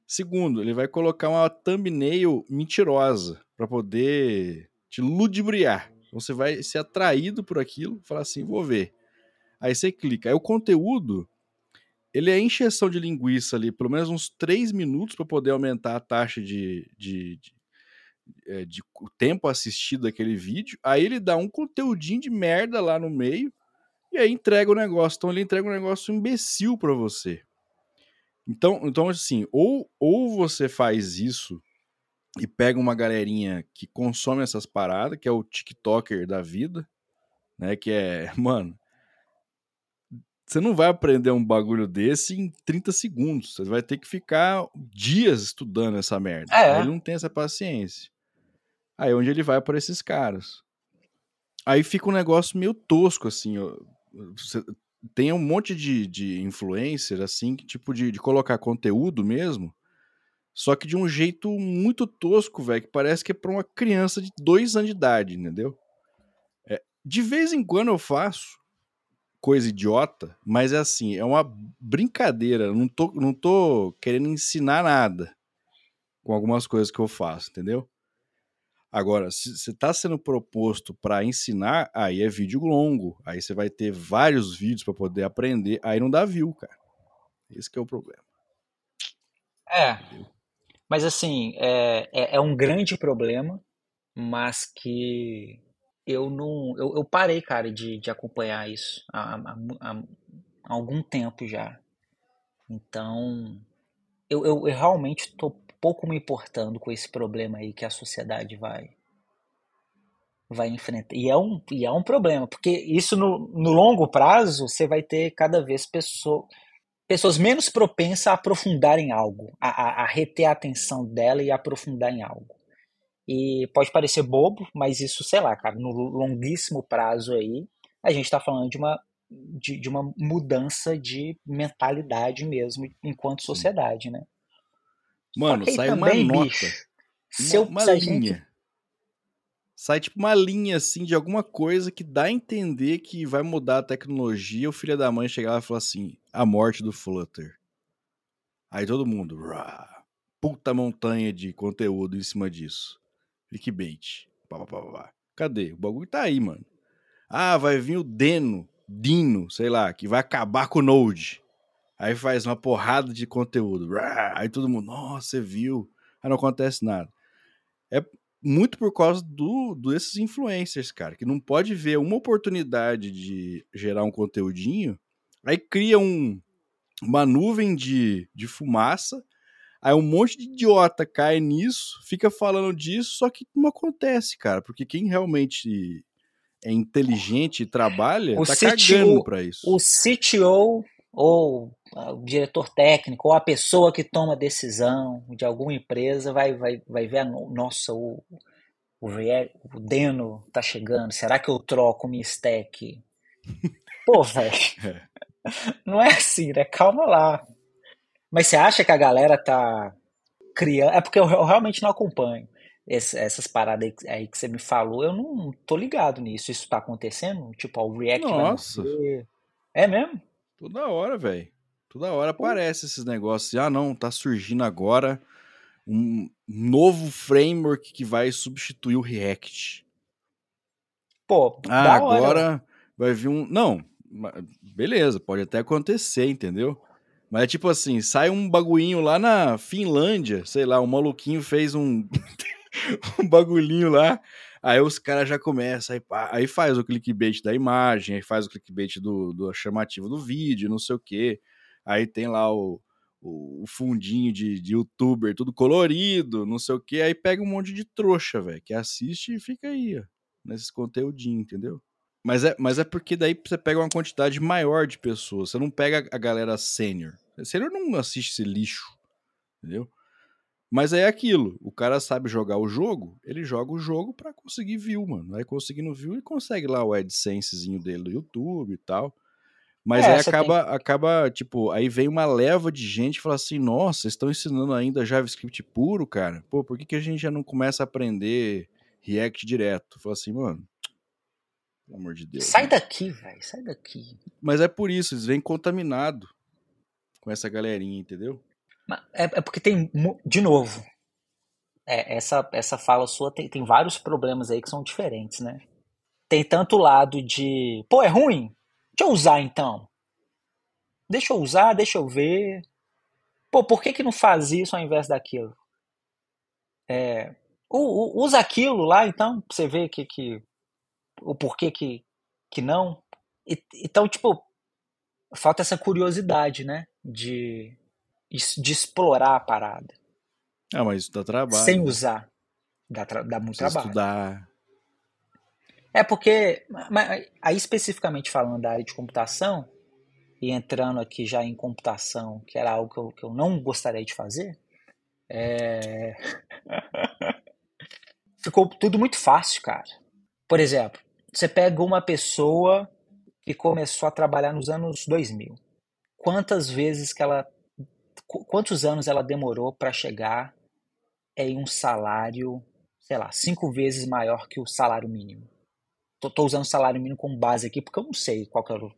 Segundo, ele vai colocar uma thumbnail mentirosa para poder te ludibriar. Então você vai ser atraído por aquilo, falar assim, vou ver. Aí você clica. Aí o conteúdo, ele é encheção de linguiça ali, pelo menos uns 3 minutos para poder aumentar a taxa de, de, de, é, de, de tempo assistido daquele vídeo. Aí ele dá um conteúdinho de merda lá no meio e aí entrega o negócio. Então ele entrega um negócio imbecil para você. Então, então assim, ou, ou você faz isso e pega uma galerinha que consome essas paradas, que é o TikToker da vida, né? Que é, mano, você não vai aprender um bagulho desse em 30 segundos. Você vai ter que ficar dias estudando essa merda. É. Ele não tem essa paciência. Aí é onde ele vai por esses caras. Aí fica um negócio meio tosco, assim. Ó. Você tem um monte de, de influencer, assim, que, tipo de, de colocar conteúdo mesmo, só que de um jeito muito tosco, velho, que parece que é pra uma criança de dois anos de idade, entendeu? É, de vez em quando eu faço coisa idiota, mas é assim, é uma brincadeira, não tô, não tô querendo ensinar nada com algumas coisas que eu faço, entendeu? Agora, se você está sendo proposto para ensinar, aí é vídeo longo. Aí você vai ter vários vídeos para poder aprender. Aí não dá view, cara. Esse é o problema. É. Mas assim, é, é, é, um grande problema, mas que eu não. Eu, eu parei, cara, de, de acompanhar isso há, há, há, algum tempo já. Então, eu, eu, eu realmente estou pouco me importando com esse problema aí que a sociedade vai vai enfrentar. E é um, e é um problema, porque isso no, no longo prazo você vai ter cada vez pessoa, pessoas menos propensas a aprofundar em algo, a, a, a reter a atenção dela e aprofundar em algo. E pode parecer bobo, mas isso, sei lá, cara, no longuíssimo prazo aí, a gente está falando de uma, de, de, uma mudança de mentalidade mesmo, enquanto sociedade, né? Mano, sai também, uma nota. Bicho, uma, uma linha. Gente... Sai tipo uma linha assim de alguma coisa que dá a entender que vai mudar a tecnologia. O filho da mãe chegar lá e falar assim: a morte do Flutter. Aí todo mundo, rah, puta montanha de conteúdo em cima disso. Clickbait. Pá, pá, pá, pá. Cadê? O bagulho tá aí, mano. Ah, vai vir o Deno, Dino, sei lá, que vai acabar com o Node. Aí faz uma porrada de conteúdo. Aí todo mundo, nossa, você viu. Aí não acontece nada. É muito por causa do, desses influencers, cara, que não pode ver uma oportunidade de gerar um conteúdinho, aí cria um, uma nuvem de, de fumaça, aí um monte de idiota cai nisso, fica falando disso, só que não acontece, cara, porque quem realmente é inteligente e trabalha, o tá CTO, cagando pra isso. O CTO ou o diretor técnico, ou a pessoa que toma decisão de alguma empresa vai, vai, vai ver, a, nossa, o, o, o Deno tá chegando, será que eu troco minha stack? Pô, velho, é. não é assim, né? Calma lá. Mas você acha que a galera tá criando... É porque eu, eu realmente não acompanho esse, essas paradas aí que você me falou, eu não tô ligado nisso. Isso tá acontecendo? Tipo, o React Nossa. É mesmo? Toda hora, velho. Toda hora aparece esses negócios. Ah, não, tá surgindo agora um novo framework que vai substituir o React. Pô, ah, agora vai vir um. Não, beleza, pode até acontecer, entendeu? Mas é tipo assim, sai um bagulhinho lá na Finlândia, sei lá, um maluquinho fez um, um bagulhinho lá, Aí os caras já começam, aí, aí, faz o clickbait da imagem, aí faz o clickbait do, do chamativo do vídeo, não sei o quê. Aí tem lá o, o, fundinho de, de youtuber, tudo colorido, não sei o quê. Aí pega um monte de trouxa, velho, que assiste e fica aí, ó, nesses conteúdinhos, entendeu? Mas é, mas é porque daí você pega uma quantidade maior de pessoas. Você não pega a galera sênior. Sênior não assiste esse lixo, entendeu? Mas é aquilo, o cara sabe jogar o jogo, ele joga o jogo para conseguir view, mano. Aí conseguindo view, ele consegue lá o AdSensezinho dele do YouTube e tal. Mas É, aí acaba, acaba, tipo, aí vem uma leva de gente e fala assim, nossa, vocês estão ensinando ainda JavaScript puro, cara? Pô, por que, que a gente já não começa a aprender React direto? Fala assim, mano, pelo amor de Deus. Sai mano. daqui, velho. Sai daqui. Mas é por isso, eles vêm contaminados com essa galerinha, entendeu? É, é porque tem, de novo, é, essa, essa fala sua tem, tem vários problemas aí que são diferentes, né? Tem tanto lado de, pô, é ruim? Deixa eu usar então. Deixa eu usar, deixa eu ver. Pô, por que que não faz isso ao invés daquilo? É, usa aquilo lá então, pra você ver que, que, o porquê que, que não. E- então, tipo, falta essa curiosidade, né? De, de explorar a parada. Ah, mas isso dá trabalho. sem usar. Dá, dá muito Precisa trabalho. estudar. É porque, aí especificamente falando da área de computação, e entrando aqui já em computação, que era algo que eu, que eu não gostaria de fazer, é... ficou tudo muito fácil, cara. Por exemplo, você pega uma pessoa que começou a trabalhar nos anos 2000. Quantas vezes que ela. qu- Quantos anos ela demorou para chegar em um salário, sei lá, cinco vezes maior que o salário mínimo? Tô, tô usando o salário mínimo como base aqui porque eu não sei qual que era o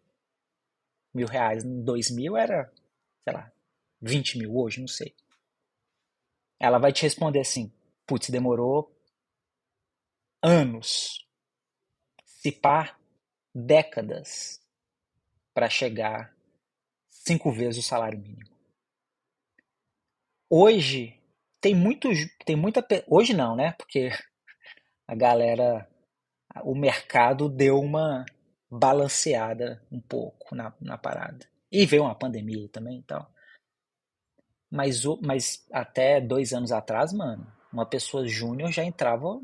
mil reais. Em 2000 era, sei lá, 20 mil hoje, não sei. Ela vai te responder assim: putz, demorou anos, se pá, décadas para chegar cinco vezes o salário mínimo. Hoje tem muito, tem muita, hoje não, né? Porque a galera, o mercado deu uma balanceada um pouco na, na parada. E veio uma pandemia também e tal. Mas, mas até dois anos atrás, mano, uma pessoa júnior já entrava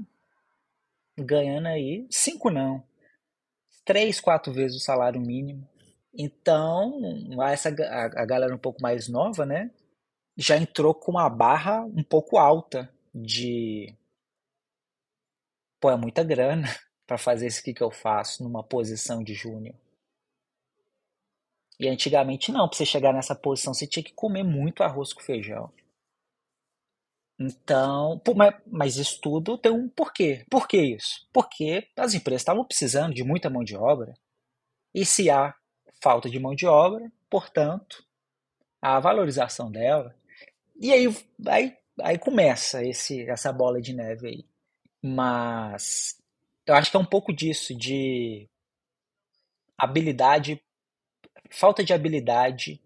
ganhando aí, cinco não, três, quatro vezes o salário mínimo. Então, essa, a, a galera um pouco mais nova, né, já entrou com uma barra um pouco alta de, pô, é muita grana para fazer isso aqui que eu faço numa posição de júnior. E antigamente não, para você chegar nessa posição você tinha que comer muito arroz com feijão. Então, pô, mas, mas isso tudo tem um porquê. Por que isso? Porque as empresas estavam precisando de muita mão de obra. E se há falta de mão de obra, portanto, a valorização dela. E aí, aí, aí começa esse, essa bola de neve aí. Mas eu acho que é um pouco disso, de habilidade, falta de habilidade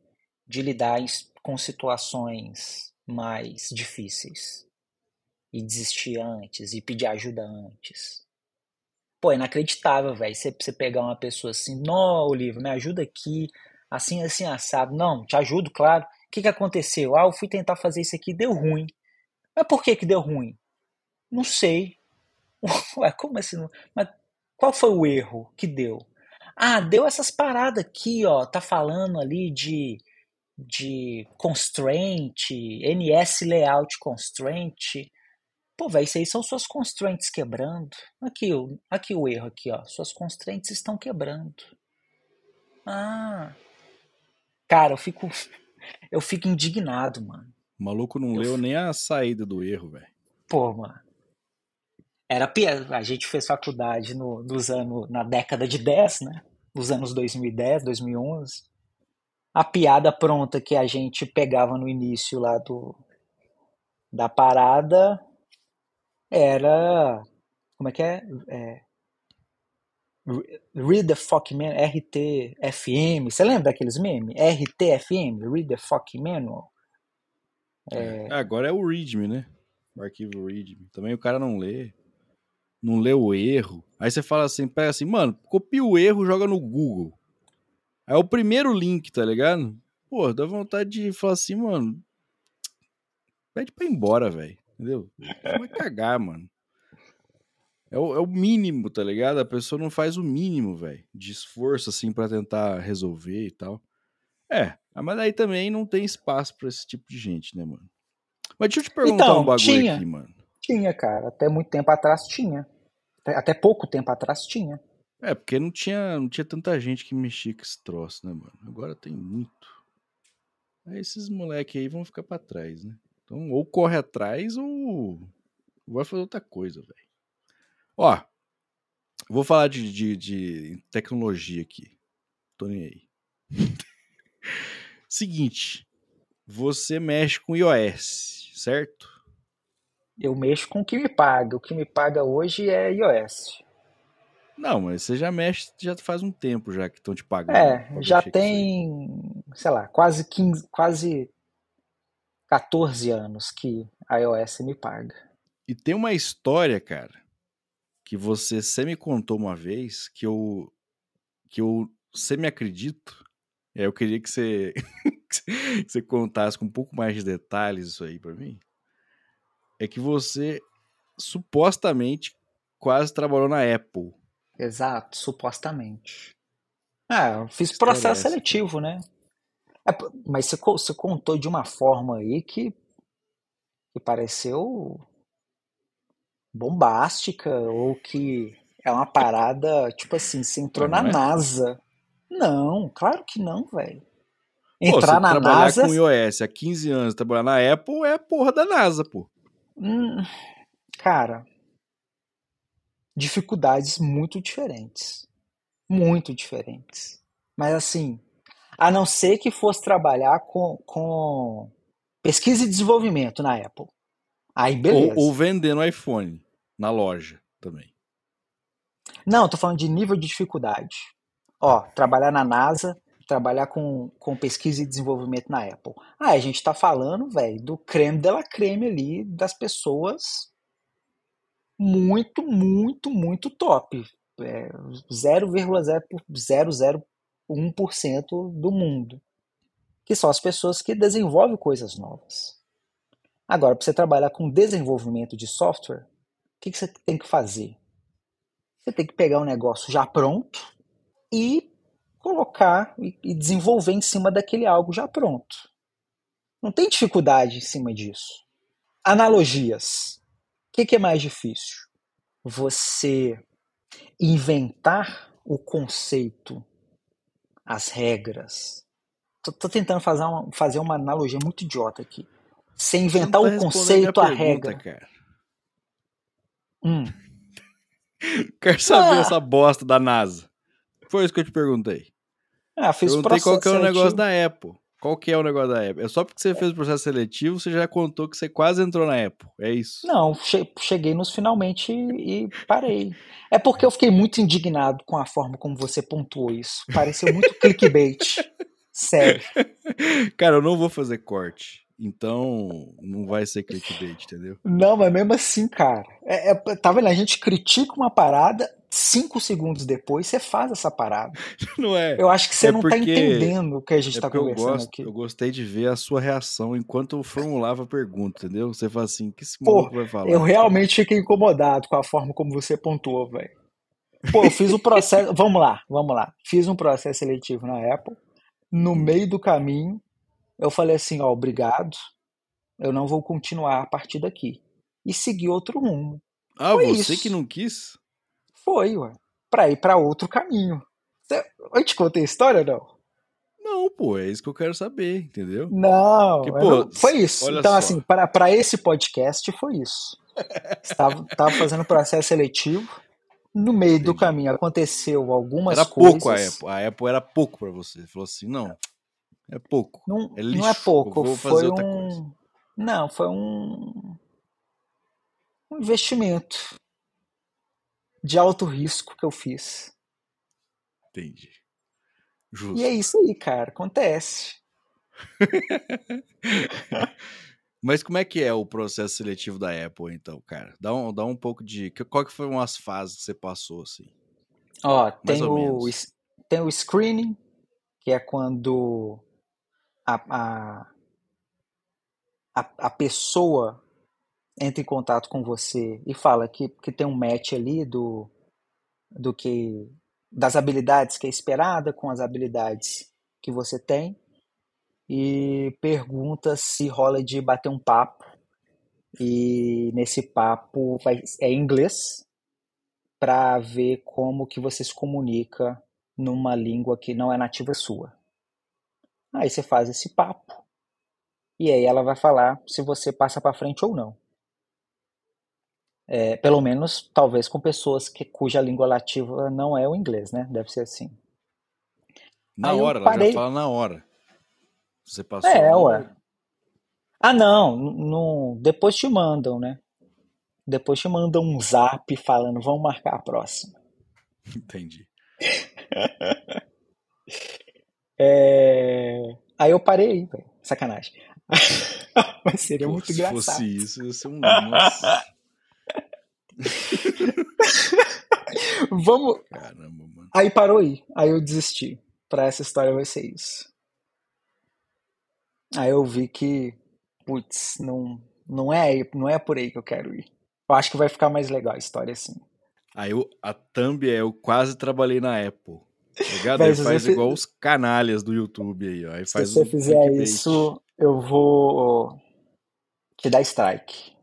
de lidar com situações mais difíceis. E desistir antes, e pedir ajuda antes. Pô, é inacreditável, velho. Você, você pegar uma pessoa assim, não, Olívio, me ajuda aqui, assim, assim, assado. Não, te ajudo, claro. O que, que aconteceu? Ah, eu fui tentar fazer isso aqui, deu ruim. Mas por que que deu ruim? Não sei. Ué, como assim? Mas qual foi o erro que deu? Ah, deu essas paradas aqui, ó. Tá falando ali de, de constraint, NS layout constraint. Pô, velho, isso aí são suas constraints quebrando. Aqui, o- aqui o erro aqui, ó. Suas constraints estão quebrando. Ah. Cara, eu fico eu fico indignado, mano. O maluco não Eu leu f- nem a saída do erro, velho. Pô, mano. Era a gente fez faculdade no, nos anos na década de 10, né? Nos anos 2010, 2011. A piada pronta que a gente pegava no início lá do da parada era como é que é? É, Re- Read the fuck man, RTFM. Você lembra daqueles memes? RTFM, Read the fuck manual. É, agora é o README, né? O arquivo README. Também o cara não lê. Não lê o erro. Aí você fala assim, pega assim, mano, copia o erro, joga no Google. Aí é o primeiro link, tá ligado? Pô, dá vontade de falar assim, mano. Pede pra ir embora, velho. Entendeu? Vai cagar, mano. É o, é o mínimo, tá ligado? A pessoa não faz o mínimo, velho, de esforço, assim, pra tentar resolver e tal. É, mas aí também não tem espaço pra esse tipo de gente, né, mano? Mas deixa eu te perguntar Então, um bagulho tinha. aqui, mano. Tinha, cara. Até muito tempo atrás tinha. Até, até pouco tempo atrás tinha. É, porque não tinha, não tinha tanta gente que mexia com esse troço, né, mano? Agora tem muito. Aí esses moleque aí vão ficar pra trás, né? Então, ou corre atrás ou vai fazer outra coisa, velho. Ó, vou falar de, de, de tecnologia aqui. Tô nem aí. Seguinte, você mexe com iOS, certo? Eu mexo com o que me paga. O que me paga hoje é iOS. Não, mas você já mexe já faz um tempo já que estão te pagando. É, já tem, sei lá, quase 15, quase 14 anos que a iOS me paga. E tem uma história, cara, que você sempre me contou uma vez que eu que eu sempre acredito. E aí eu queria que você que você contasse com um pouco mais de detalhes isso aí pra mim. É que você supostamente quase trabalhou na Apple. Exato, supostamente. Ah, eu fiz é processo seletivo, né? É, mas você, você contou de uma forma aí que, que pareceu bombástica, ou que é uma parada, tipo assim, você entrou Ué, na não é? NASA. Não, claro que não, velho. Pô, Entrar na trabalhar NASA. com iOS há 15 anos, trabalhar na Apple é a porra da NASA, pô. hum, cara, dificuldades muito diferentes. Muito diferentes. Mas assim, a não ser que fosse trabalhar com, com pesquisa e desenvolvimento na Apple. Aí Ou, beleza. ou vendendo iPhone na loja também. Não, tô falando de nível de dificuldade. Ó, trabalhar na NASA, trabalhar com, com pesquisa e desenvolvimento na Apple. Ah, a gente tá falando, velho, do creme de la creme ali das pessoas muito, muito, muito top. É, 0,001% do mundo. Que são as pessoas que desenvolvem coisas novas. Agora, para você trabalhar com desenvolvimento de software, o que, que você tem que fazer? Você tem que pegar um negócio já pronto e colocar e desenvolver em cima daquele algo já pronto. Não tem dificuldade em cima disso. Analogias. O que é mais difícil? Você inventar o conceito, as regras. Tô, tô tentando fazer uma, fazer uma analogia muito idiota aqui. Não inventar tá o conceito, a pergunta, regra. cara. Hum. Quero saber Ah, essa bosta da NASA. Foi isso que eu te perguntei. ah, fiz Perguntei qual que é o negócio da Apple. Qual que é o negócio da Apple? É só porque você fez o processo seletivo, você já contou que você quase entrou na Apple. É isso. Não, che- cheguei nos finalmente e parei. É porque eu fiquei muito indignado com a forma como você pontuou isso. Pareceu muito clickbait. Sério. Cara, eu não vou fazer corte. Então, não vai ser clickbait, entendeu? Não, mas mesmo assim, cara. É, é- tá vendo? A gente critica uma parada, cinco segundos depois você faz essa parada. Não é. Eu acho que você É não tá porque entendendo o que a gente é tá porque eu conversando gosto, aqui. eu gostei de ver a sua reação enquanto eu formulava a pergunta, entendeu? Você fala assim, que esse Pô, vai falar? eu realmente fiquei incomodado com a forma como você pontuou, velho. Pô, eu fiz o processo. Vamos lá, vamos lá. Fiz um processo seletivo na Apple. No meio do caminho, eu falei assim: ó, obrigado, eu não vou continuar a partir daqui. E segui outro rumo. Ah, Foi você que isso. não quis? Foi, ué. Pra ir pra outro caminho. Eu te contei a história, não? Não, pô, é isso que eu quero saber, entendeu? Não, Porque, eu pô, não- foi isso. Então, só. assim, para, para esse podcast foi isso. Estava, estava fazendo processo seletivo. No meio do Entendi. caminho aconteceu algumas Era coisas. pouco a Apple. A Apple era pouco pra você. Você falou assim, não, é pouco. Não, É não lixo. é pouco, foi um. Não, foi um, um investimento de alto risco que eu fiz. Entendi. E é Justo. isso aí, cara. Acontece. Mas como é que é o processo seletivo da Apple, então, cara? Dá um, dá um pouco de. Qual que foram as fases que você passou, assim? Ó, Mais tem o, tem o screening, que é quando a, a, a, pessoa entra em contato com você e fala que, que tem um match ali do, do que das habilidades que é esperada com as habilidades que você tem e pergunta se rola de bater um papo e nesse papo vai, é inglês para ver como que você se comunica numa língua que não é nativa sua. Aí você faz esse papo e aí ela vai falar se você passa para frente ou não. É, pelo menos, talvez com pessoas que, cuja língua nativa não é o inglês, né? Deve ser assim. Na Aí hora, ela parei- já fala na hora. Você passou. É, na ué. Ah, não, não, depois te mandam, né? Depois te mandam um zap falando, vamos marcar a próxima. Entendi. É... Aí eu parei aí, velho. Sacanagem. Mas seria Pô, muito se engraçado. fosse isso, ia ser um. Nossa, Vamos. caramba, mano. Aí parou aí. Aí eu desisti. Pra essa história vai ser isso. Aí eu vi que, putz, não, não é, não é por aí que eu quero ir. Eu acho que vai ficar mais legal a história assim. Aí eu, a thumb é eu quase trabalhei na Apple. Ligado? Aí se faz você igual os canalhas do YouTube aí, ó. Aí Se faz você um fizer isso, eu vou te dar strike.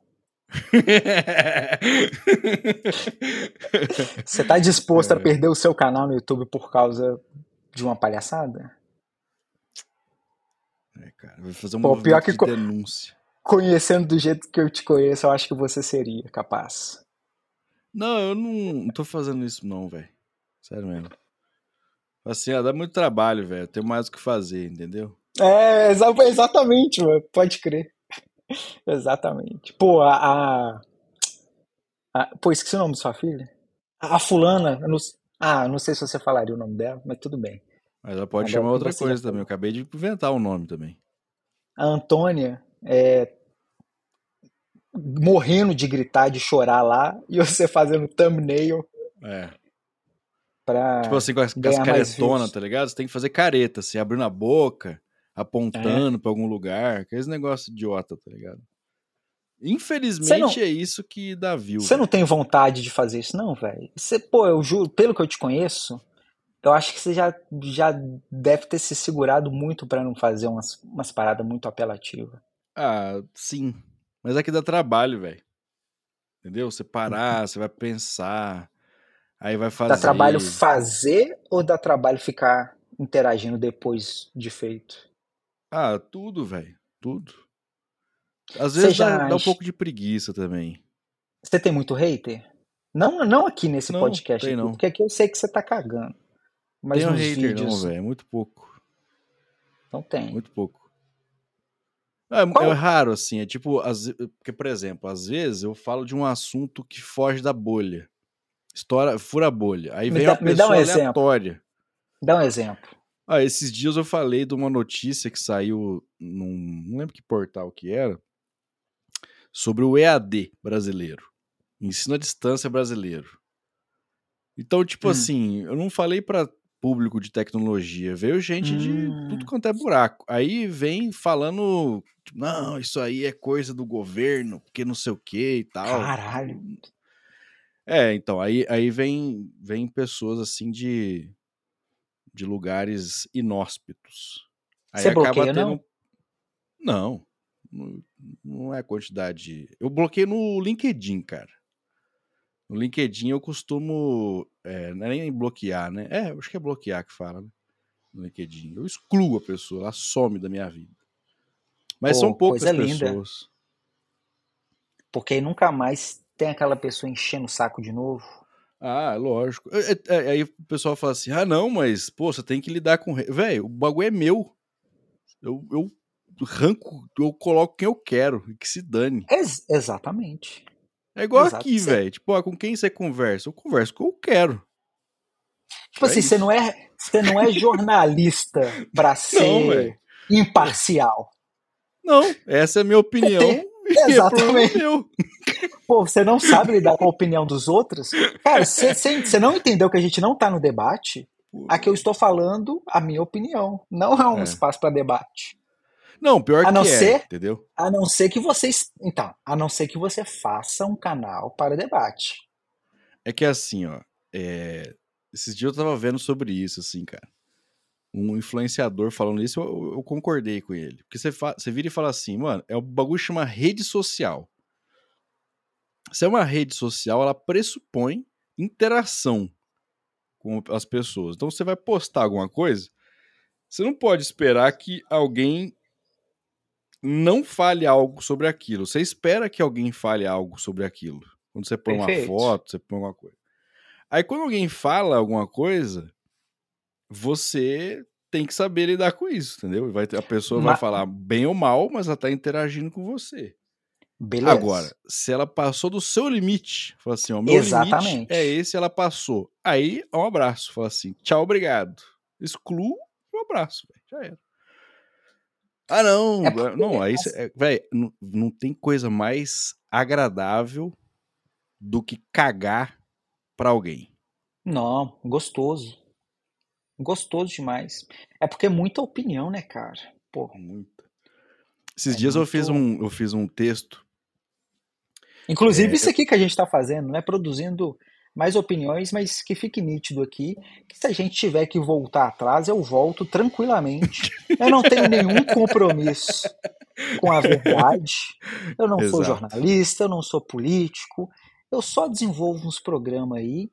Você tá disposto a É. perder o seu canal no YouTube por causa de uma palhaçada? É, cara, vai fazer um Pô, pior que de co- denúncia. Conhecendo do jeito que eu te conheço, eu acho que você seria capaz. Não, eu não, não tô fazendo isso não, velho. Sério mesmo. Assim, ó, dá muito trabalho, velho. Tenho mais o que fazer, entendeu? É, exa- exatamente, mano. Pode crer. Exatamente. Pô, a, a, a- Pô, esqueci o nome de sua filha. A, a fulana. não, ah, não sei se você falaria o nome dela, mas tudo bem. Mas ela pode chamar que outra coisa também. Eu acabei de inventar um nome também. A Antônia é, morrendo de gritar, de chorar lá, e você fazendo thumbnail É. pra Tipo assim, com as, com as caretonas, tá ligado? Você tem que fazer careta, assim, abrindo a boca, apontando pra algum lugar. Aqueles negócios idiota, tá ligado? Infelizmente não- é isso que dá view. Você não tem vontade de fazer isso, não, velho? Você, pô, eu juro, pelo que eu te conheço, eu acho que você já, já deve ter se segurado muito pra não fazer umas, umas paradas muito apelativas. Ah, sim. Mas é que dá trabalho, velho. Entendeu? Você parar, você vai pensar, aí vai fazer. Dá trabalho fazer ou dá trabalho ficar interagindo depois de feito? Ah, tudo, velho. Tudo. Às vezes já dá, dá um pouco de preguiça também. Você tem muito hater? Não, não aqui nesse Não, podcast, tem não. porque aqui eu sei que você tá cagando. Mas Tem um hater, vídeos, não, velho. Muito pouco. Não tem. Muito pouco. É, é raro, assim. É tipo, ve- porque, por exemplo, às vezes eu falo de um assunto que foge da bolha. Estoura, fura a bolha. Aí Me vem dá- uma me dá um pessoa exemplo. aleatória. Dá um exemplo. Ah, esses dias eu falei de uma notícia que saiu num. Não lembro que portal que era. Sobre o EAD brasileiro. Ensino à distância brasileiro. Então, tipo Hum. assim, eu não falei pra público de tecnologia. Veio gente de Hum. tudo quanto é buraco. Aí vem falando. tipo, não, isso aí é coisa do governo, porque não sei o que e tal. Caralho. É, então, aí, aí vem, vem pessoas assim de, de lugares inóspitos. Aí Você acaba bloqueia, tendo. não? Não, não, é quantidade. Eu bloqueei no LinkedIn, cara. No LinkedIn eu costumo. É, não é nem bloquear, né? É, acho que é bloquear que fala, né? No LinkedIn. Eu excluo a pessoa, ela some da minha vida. Mas Pô, são poucas coisa linda. pessoas. Porque aí nunca mais tem aquela pessoa enchendo o saco de novo. Ah, lógico. É, é, é, Aí o pessoal fala assim: ah, não, mas, pô, você tem que lidar com. re-". Velho, o bagulho é meu. Eu, eu ranco, eu coloco quem eu quero, e que se dane. Ex- exatamente. É igual Exato, aqui, velho. Tipo, ah, com quem você conversa? Eu converso com quem eu quero. Tipo É assim, você não é, você não é jornalista pra ser velho. imparcial. Não, essa é a minha opinião. É problema Exatamente. meu. Pô, você não sabe lidar com a opinião dos outros? Cara, você, não entendeu que a gente não tá no debate? Aqui eu estou falando a minha opinião. Não é um É. espaço para debate. Não, pior A não que é, ser- entendeu? A não ser que vocês. Então, a não ser que você faça um canal para debate. É que assim, ó. é, Esses dias eu tava vendo sobre isso, assim, cara. Um influenciador falando isso, eu, eu concordei com ele. Porque você, você vira e fala assim, mano, é o bagulho chama rede social. Se é uma rede social, ela pressupõe interação com as pessoas. Então você vai postar alguma coisa, você não pode esperar que alguém não fale algo sobre aquilo. Você espera que alguém fale algo sobre aquilo. Quando você põe Perfeito. uma foto, você põe alguma coisa. Aí quando alguém fala alguma coisa, você tem que saber lidar com isso, entendeu? Vai a pessoa vai falar bem ou mal, mas ela tá interagindo com você. Beleza. Agora, se ela passou do seu limite, fala assim, ó, meu limite Exatamente. é esse, ela passou. Aí, um abraço, fala assim, tchau, obrigado. Excluo, um abraço, velho, já era. Ah, não, É porque- não, aí, cê- é, velho, não, não tem coisa mais agradável do que cagar pra alguém. Não, gostoso. Gostoso demais. É porque é muita opinião, né, cara? Pô. Muita. Esses É dias eu fiz muito- um, eu fiz um texto. Inclusive, É, isso aqui que a gente está fazendo, né? Produzindo mais opiniões, mas que fique nítido aqui que se a gente tiver que voltar atrás, eu volto tranquilamente. Eu não tenho nenhum compromisso com a verdade. Eu não sou Exato. jornalista, eu não sou político. Eu só desenvolvo uns programas aí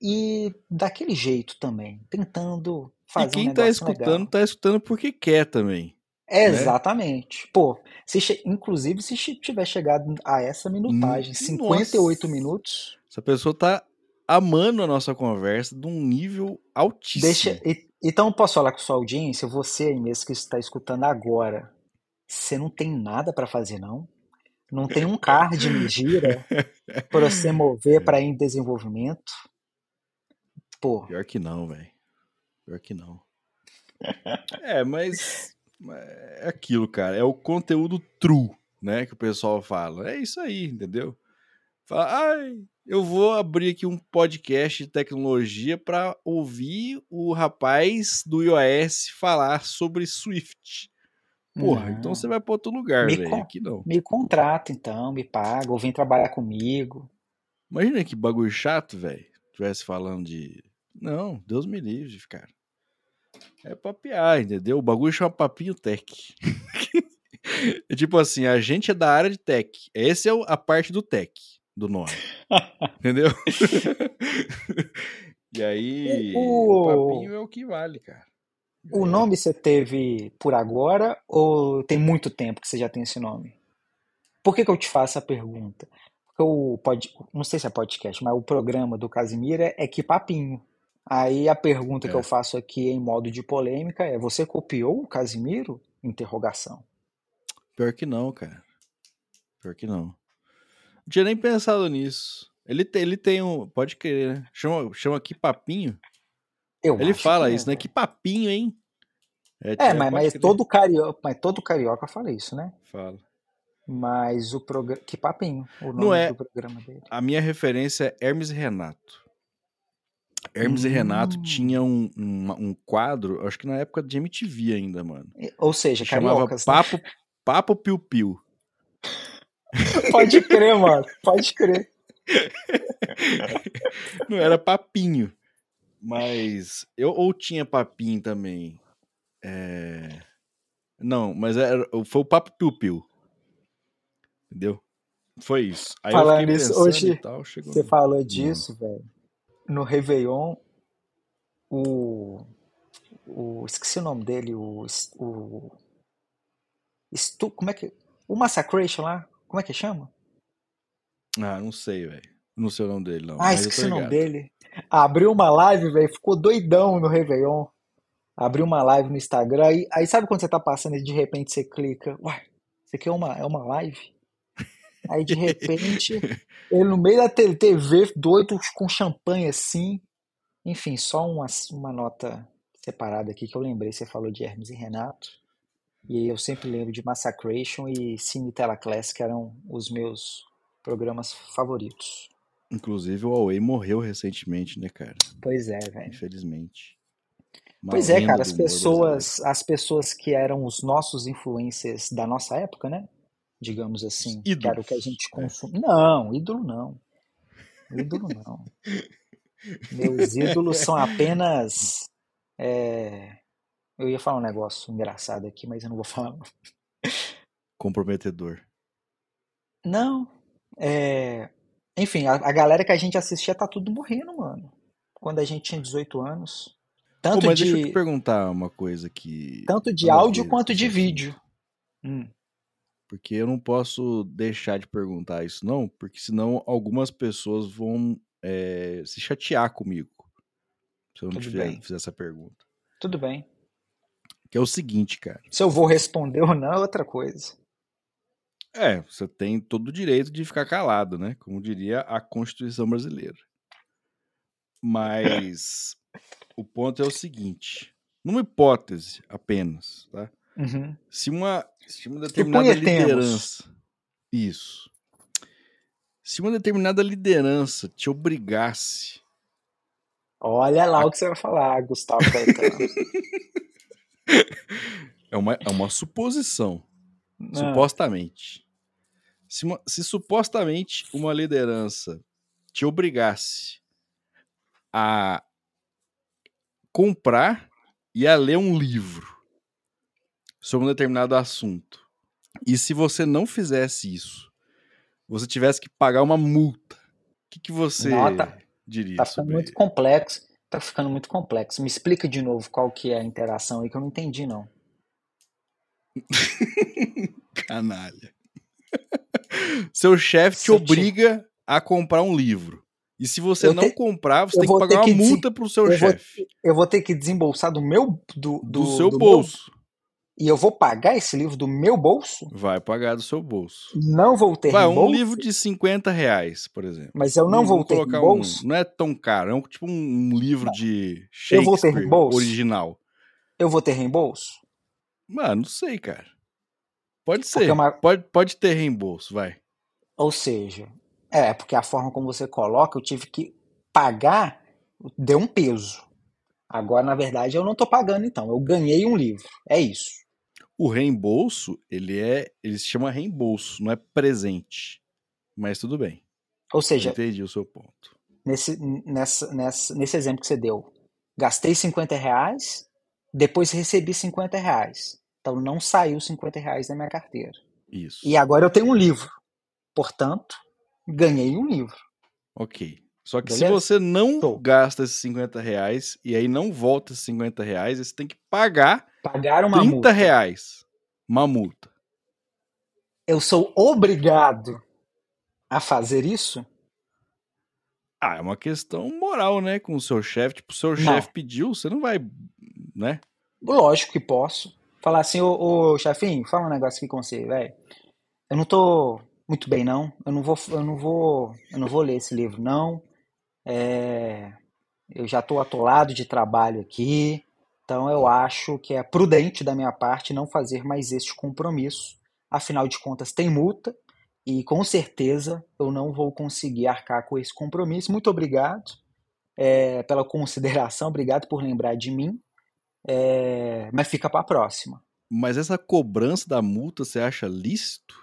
e daquele jeito também, tentando fazer e quem um tá escutando, legal. tá escutando porque quer também. né? Exatamente. Pô, se inclusive se tiver chegado a essa minutagem, Hum, 58 nossa. minutos, Essa pessoa tá amando a nossa conversa de um nível altíssimo. deixa. e- Então, posso falar com sua audiência? Você aí mesmo que está escutando agora, você não tem nada para fazer, não? Não tem um card me gira para você mover para ir em desenvolvimento? Pô, Pior que não, velho. Pior que não. É, mas mas é aquilo, cara. É o conteúdo true, né? Que o pessoal fala. É isso aí, entendeu? Fala, ai, eu vou abrir aqui um podcast de tecnologia pra ouvir o rapaz do iOS falar sobre Swift. Porra, Não. então você vai pra outro lugar, velho. Aqui não. me contrata então, me paga, ou vem trabalhar comigo. Imagina que bagulho chato, velho. Tivesse falando de. Não, Deus me livre, cara. É papear, entendeu? O bagulho chama Papinho Tech. é tipo assim, a gente é da área de tech. Essa é a parte do tech do nome. entendeu? e aí, O- o papinho é o que vale, cara. O É. nome você teve por agora ou tem muito tempo que você já tem esse nome? Por que que eu te faço a pergunta? Porque o pod, não sei se é podcast, mas o programa do Casimiro é, é que papinho. Aí a pergunta que É. eu faço aqui em modo de polêmica é: você copiou o Casimiro? Interrogação. Pior que não, cara. Pior que não. Não tinha nem pensado nisso. Ele tem, ele tem um. Pode querer, né? Chama, chama aqui papinho. Eu Ele fala que é, isso, né? velho. Que papinho, hein? É, mas, pode mas crer. todo carioca, mas todo carioca fala isso, né? Fala. Mas o programa. Que papinho, o Não nome é- do programa dele. A minha referência é Hermes e Renato. Hermes e Renato Hum. tinha um, um, um quadro, acho que na época de MTV ainda, mano. Ou seja, chamava cariocas, né? Papo, Papo Piu Piu. Pode crer, mano. Pode crer. Não era papinho. Mas. Eu, ou tinha papinho também. É... Não, mas era, foi o Papo Piu Piu. Entendeu? Foi isso. Aí Falando pensando hoje tal, Você falou disso, velho. No Réveillon, o, o. Esqueci o nome dele, o. o Stu, como é que. O Massacration lá, como é que chama? Ah, não sei, velho. Não sei o nome dele, não. Ah, esqueci o nome dele. Abriu uma live, velho, ficou doidão no Réveillon. Abriu uma live no Instagram, aí, aí sabe quando você tá passando e de repente você clica, uai, isso aqui é uma, é uma live? Aí de repente, ele no meio da TV, doido, com champanhe assim. Enfim, só uma, uma nota separada aqui que eu lembrei, você falou de Hermes e Renato. E eu sempre lembro de Massacration e Cine Tela Class, que eram os meus programas favoritos. Inclusive, o Huawei morreu recentemente, né, cara? Pois é, velho. Infelizmente. Uma Pois é, cara, as pessoas, as pessoas que eram os nossos influencers da nossa época, né? Digamos assim, que era o que a gente é. consumia. Não, ídolo não. Ídolo não. Meus ídolos são apenas. é, Eu ia falar um negócio engraçado aqui, mas eu não vou falar. não. Comprometedor. Não, é, Enfim, a, a galera que a gente assistia tá tudo morrendo, mano. Quando a gente tinha 18 anos. Tanto Pô, mas de, deixa eu te perguntar uma coisa que. tanto de áudio quanto de vídeo. Hum, Porque eu não posso deixar de perguntar isso, não, porque senão algumas pessoas vão é, se chatear comigo se eu não Tudo tiver, bem. fizer essa pergunta. tudo bem. Que é o seguinte, cara. Se eu vou responder ou não é outra coisa. É, você tem todo o direito de ficar calado, né? Como diria a Constituição brasileira. Mas o ponto é o seguinte: numa hipótese apenas, tá? Uhum. Se uma, se uma determinada liderança. Isso. Se uma determinada liderança te obrigasse. Olha lá o que você vai falar, Gustavo Caetano. É uma, é uma suposição. Ah, Supostamente. Se, uma- se supostamente uma liderança te obrigasse a comprar e a ler um livro sobre um determinado assunto, e se você não fizesse isso, você tivesse que pagar uma multa, o que, que você Não, tá- diria tá ficando muito complexo. Tá ficando muito complexo. Me explica de novo qual que é a interação aí que eu não entendi, não. Canalha. Seu chefe te obriga a comprar um livro. E se você Eu não te- comprar, você eu tem que pagar uma multa pro seu chefe. Eu vou ter que desembolsar do meu do, Do, do- seu do bolso. meu- e eu vou pagar esse livro do meu bolso? Vai pagar do seu bolso. Não vou ter Vai, um reembolso? livro de 50 reais, por exemplo. Mas eu não Um- vou vamos ter colocar reembolso? Um, não é tão caro, é um, tipo um livro de Eu vou ter Shakespeare original. Eu vou ter reembolso? Mano, não sei, cara. Pode ser. uma- Pode, pode ter reembolso, vai. Ou seja, é, porque a forma como você coloca, eu tive que pagar, deu um peso. Agora, na verdade, eu não tô pagando, então. Eu ganhei um livro. É isso. O reembolso, ele é. Ele se chama reembolso, não é presente. Mas tudo bem. Ou seja, entendi o seu ponto. nesse, nessa, nessa, nesse exemplo que você deu, gastei 50 reais, depois recebi 50 reais. Então não saiu 50 reais da minha carteira. Isso. E agora eu tenho um livro. Portanto, ganhei um livro. Ok. Só que Beleza? se você não Show. gasta esses 50 reais e aí não volta esses 50 reais, você tem que pagar Pagar uma 30 multa. reais. Uma multa. Eu sou obrigado a fazer isso? Ah, é uma questão moral, né? Com o seu chefe. Tipo, o seu chefe pediu, você não vai, né? Lógico que posso. Falar assim, ô, ô chefinho, fala um negócio aqui com você, velho. Eu não tô muito bem, não. Eu não vou, eu não vou, eu não vou ler esse livro, não. É, eu já tô atolado de trabalho aqui, então eu acho que é prudente da minha parte não fazer mais este compromisso. Afinal de contas, tem multa e com certeza eu não vou conseguir arcar com esse compromisso. Muito obrigado é, pela consideração, obrigado por lembrar de mim. É, mas fica para a próxima. Mas essa cobrança da multa você acha lícito?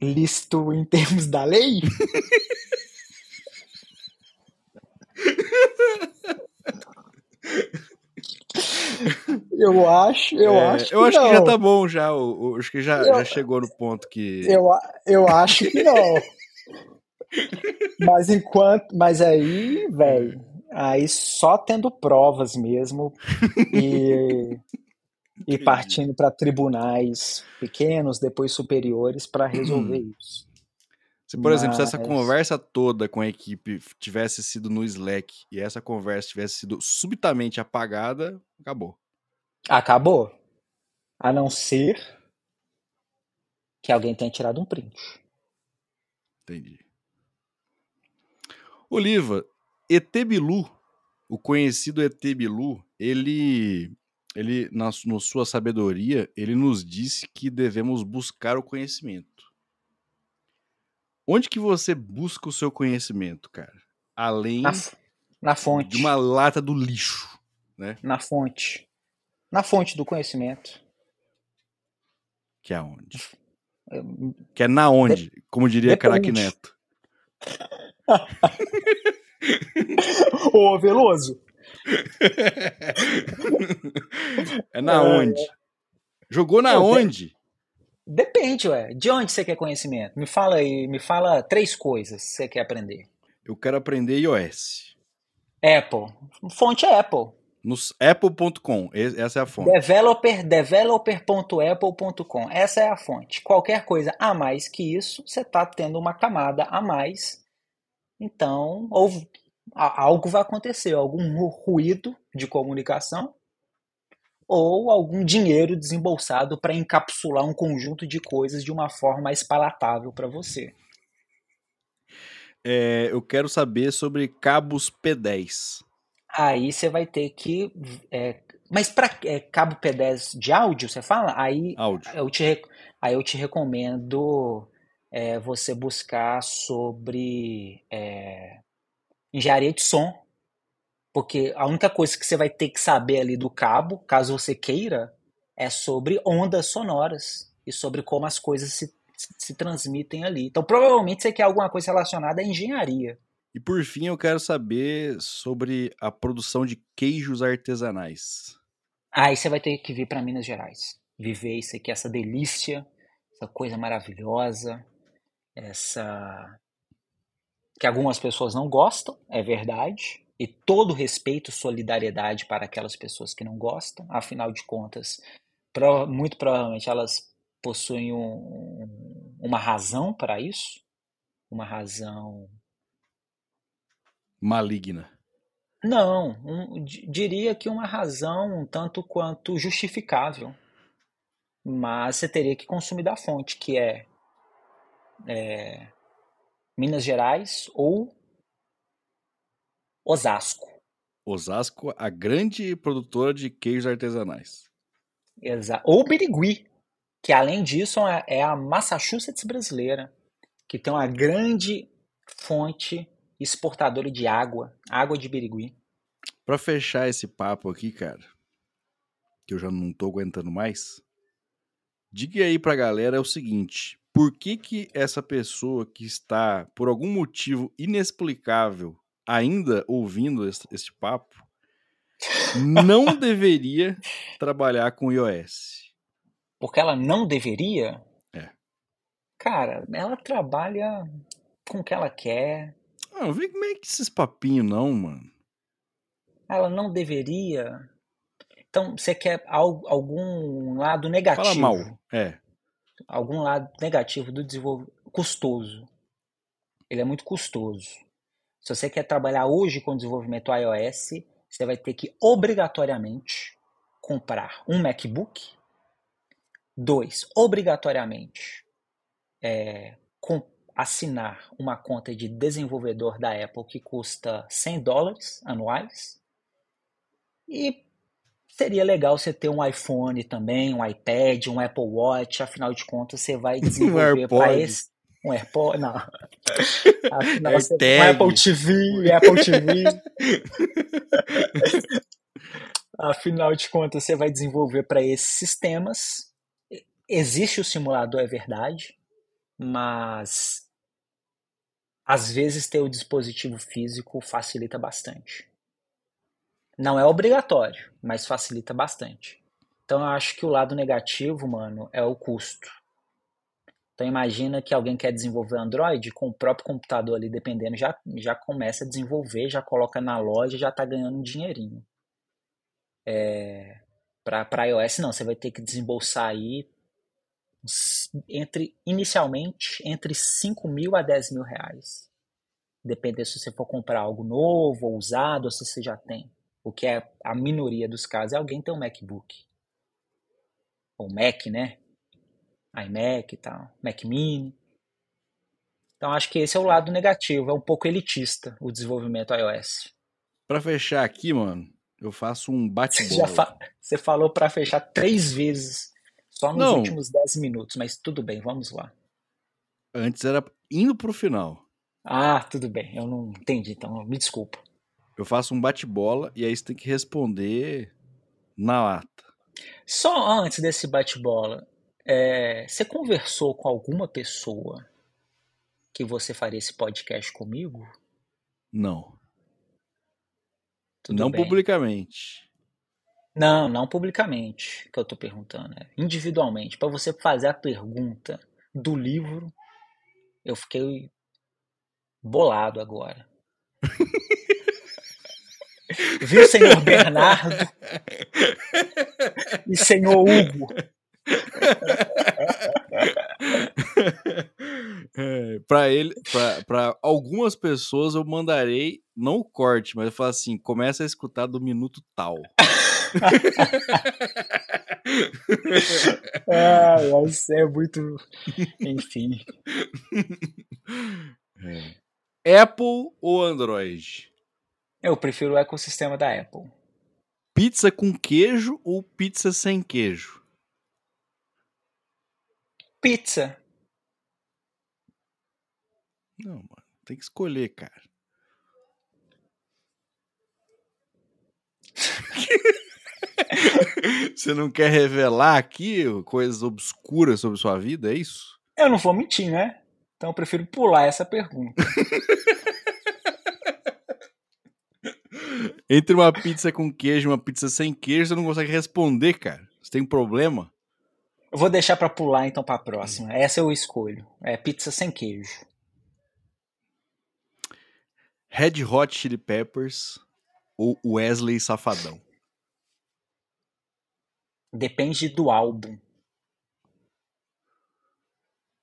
Listo em termos da lei? Eu acho, eu É, acho que eu acho não. que já tá bom já. o- o- acho que já, Eu- já chegou no ponto que. Eu, eu acho que não. Mas enquanto, mas aí, velho, aí só tendo provas mesmo e, e partindo para tribunais pequenos, depois superiores para resolver isso. Se, por exemplo, se essa Mas- conversa toda com a equipe tivesse sido no Slack e essa conversa tivesse sido subitamente apagada, acabou. Acabou. A não ser que alguém tenha tirado um print. Entendi. Oliva, ET Bilu, o conhecido ET Bilu, ele, ele na, na sua sabedoria, ele nos disse que devemos buscar o conhecimento. Onde que você busca o seu conhecimento, cara? Além Na, na fonte. de uma lata do lixo. Na fonte. Na fonte do conhecimento. Que é onde? É, Que é na onde? Como diria depende. Neto. Ô, Veloso. é na É. onde? Jogou na onde? Depende, ué. De onde você quer conhecimento? Me fala aí, me fala três coisas que você quer aprender. Eu quero aprender iOS. Apple. Fonte é Apple. No apple.com, essa é a fonte. Developer, developer.apple.com. Essa é a fonte. Qualquer coisa a mais que isso, você está tendo uma camada a mais. Então, ou, algo vai acontecer, algum ruído de comunicação ou algum dinheiro desembolsado para encapsular um conjunto de coisas de uma forma mais palatável para você. É, eu quero saber sobre cabos P10. Aí você vai ter que. É, mas para é, cabo P10 de áudio, você fala? Aí, áudio. Eu, te, aí eu te recomendo é, você buscar sobre é, engenharia de som. Porque a única coisa que você vai ter que saber ali do cabo, caso você queira, é sobre ondas sonoras e sobre como as coisas se se transmitem ali. Então, provavelmente você quer alguma coisa relacionada à engenharia. E por fim, eu quero saber sobre a produção de queijos artesanais. Aí você vai ter que vir para Minas Gerais. Viver isso aqui, essa delícia, essa coisa maravilhosa, essa. que algumas pessoas não gostam, é verdade. E todo respeito solidariedade para aquelas pessoas que não gostam. Afinal de contas, muito provavelmente elas possuem um, uma razão para isso, uma razão maligna. Não, um, diria que uma razão um tanto quanto justificável. Mas você teria que consumir da fonte, que é, é Minas Gerais ou Osasco. Osasco, a grande produtora de queijos artesanais. Exato. Ou Birigui, que além disso é, é a Massachusetts brasileira, que tem uma grande fonte exportadora de água, água de Birigui. Para fechar esse papo aqui, cara, que eu já não tô aguentando mais, diga aí pra galera o seguinte: por que que essa pessoa que está por algum motivo inexplicável ainda ouvindo esse, esse papo não deveria trabalhar com iOS? porque ela não deveria, é. cara, ela trabalha com o que ela quer. Ah, não vem como é que esses papinhos não, mano. Ela não deveria. Então, você quer algum lado negativo? Fala mal, é. Algum lado negativo do desenvolvimento. Custoso. Ele é muito custoso. Se você quer trabalhar hoje com desenvolvimento iOS, você vai ter que obrigatoriamente comprar um MacBook Dois, obrigatoriamente é, assinar uma conta de desenvolvedor da Apple que custa 100 dólares anuais. E seria legal você ter um iPhone também, um iPad, um Apple Watch, afinal de contas você vai desenvolver para esse um AirPod, não. Afinal, você, um Apple TV, Apple TV. Afinal de contas, você vai desenvolver para esses sistemas Existe o simulador, é verdade, mas às vezes ter o dispositivo físico facilita bastante. Não é obrigatório, mas facilita bastante. Então eu acho que o lado negativo, mano, é o custo. Então imagina que alguém quer desenvolver Android com o próprio computador ali, dependendo, já, já começa a desenvolver, já coloca na loja, já está ganhando um dinheirinho. É, para iOS não, você vai ter que desembolsar aí entre inicialmente entre 5 mil a 10 mil reais. Depende se você for comprar algo novo ou usado ou se você já tem. O que é a minoria dos casos é alguém ter um MacBook. Ou Mac, né? iMac e tal. Mac Mini. Então acho que esse é o lado negativo. É um pouco elitista o desenvolvimento iOS. Para fechar aqui, mano, eu faço um bate-bola. Você, fa você falou para fechar três vezes só nos Não. últimos 10 minutos, mas tudo bem, vamos lá. Antes era indo pro final. Ah, tudo bem, eu não entendi, então me desculpa. Eu faço um bate-bola e aí você tem que responder na lata. Só antes desse bate-bola, é, você conversou com alguma pessoa que você faria esse podcast comigo? Não. Tudo não bem. publicamente. Não, não publicamente, que eu estou perguntando, é individualmente. Para você fazer a pergunta do livro, eu fiquei bolado agora. Viu, senhor Bernardo? E senhor Hugo? É, para ele, para algumas pessoas eu mandarei não o corte, mas eu falo assim, começa a escutar do minuto tal. ah, isso é muito, enfim. É. Apple ou Android? Eu prefiro o ecossistema da Apple. Pizza com queijo ou pizza sem queijo? Pizza. Não, mano. Tem que escolher, cara. Você não quer revelar aqui coisas obscuras sobre sua vida, é isso? Eu não vou mentir, né? Então eu prefiro pular essa pergunta. Entre uma pizza com queijo e uma pizza sem queijo, você não consegue responder, cara. Você tem um problema? Eu vou deixar para pular então para a próxima. Essa eu escolho. É pizza sem queijo. Red Hot Chili Peppers ou Wesley Safadão? Depende do álbum.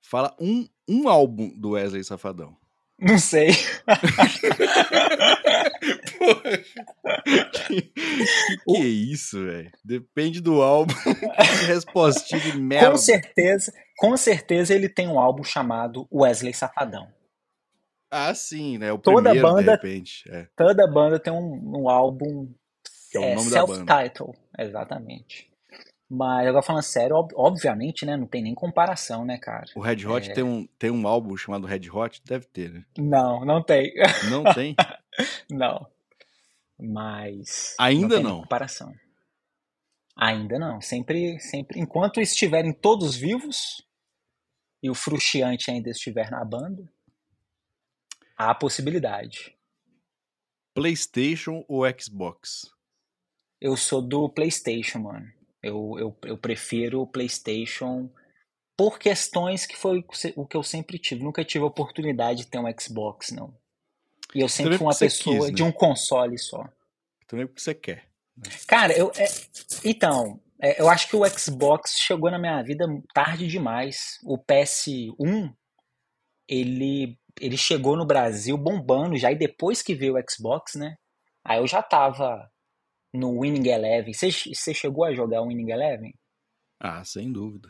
Fala um, um álbum do Wesley Safadão. Não sei. Porra. Que, que, é isso, velho? Depende do álbum. Que respostinha de merda. Com certeza, com certeza ele tem um álbum chamado Wesley Safadão. Ah, sim, né? O toda primeiro, banda, de repente. É. Toda banda tem um, um álbum Que é o é, nome da banda. self-title, exatamente. Mas agora falando sério, ob- obviamente, né? Não tem nem comparação, né, cara? O Red Hot É. tem, um, tem um álbum chamado Red Hot? Deve ter, né? Não, não tem. Não tem? Não. Mas. Ainda tem nem não? comparação. Ainda não. Sempre, sempre. Enquanto estiverem todos vivos e o Frustiante ainda estiver na banda, há a possibilidade. PlayStation ou Xbox? Eu sou do PlayStation, mano. Eu, eu, eu prefiro o PlayStation por questões que foi o que eu sempre tive. Nunca tive a oportunidade de ter um Xbox, não. E eu sempre fui uma pessoa quis, de né? um console só. Também porque você quer. Cara, eu. é, então, é, eu acho que o Xbox chegou na minha vida tarde demais. O PS1, ele, ele chegou no Brasil bombando já, e depois que veio o Xbox, né? Aí eu já tava no Winning Eleven. Você chegou a jogar o Winning Eleven? Ah, sem dúvida.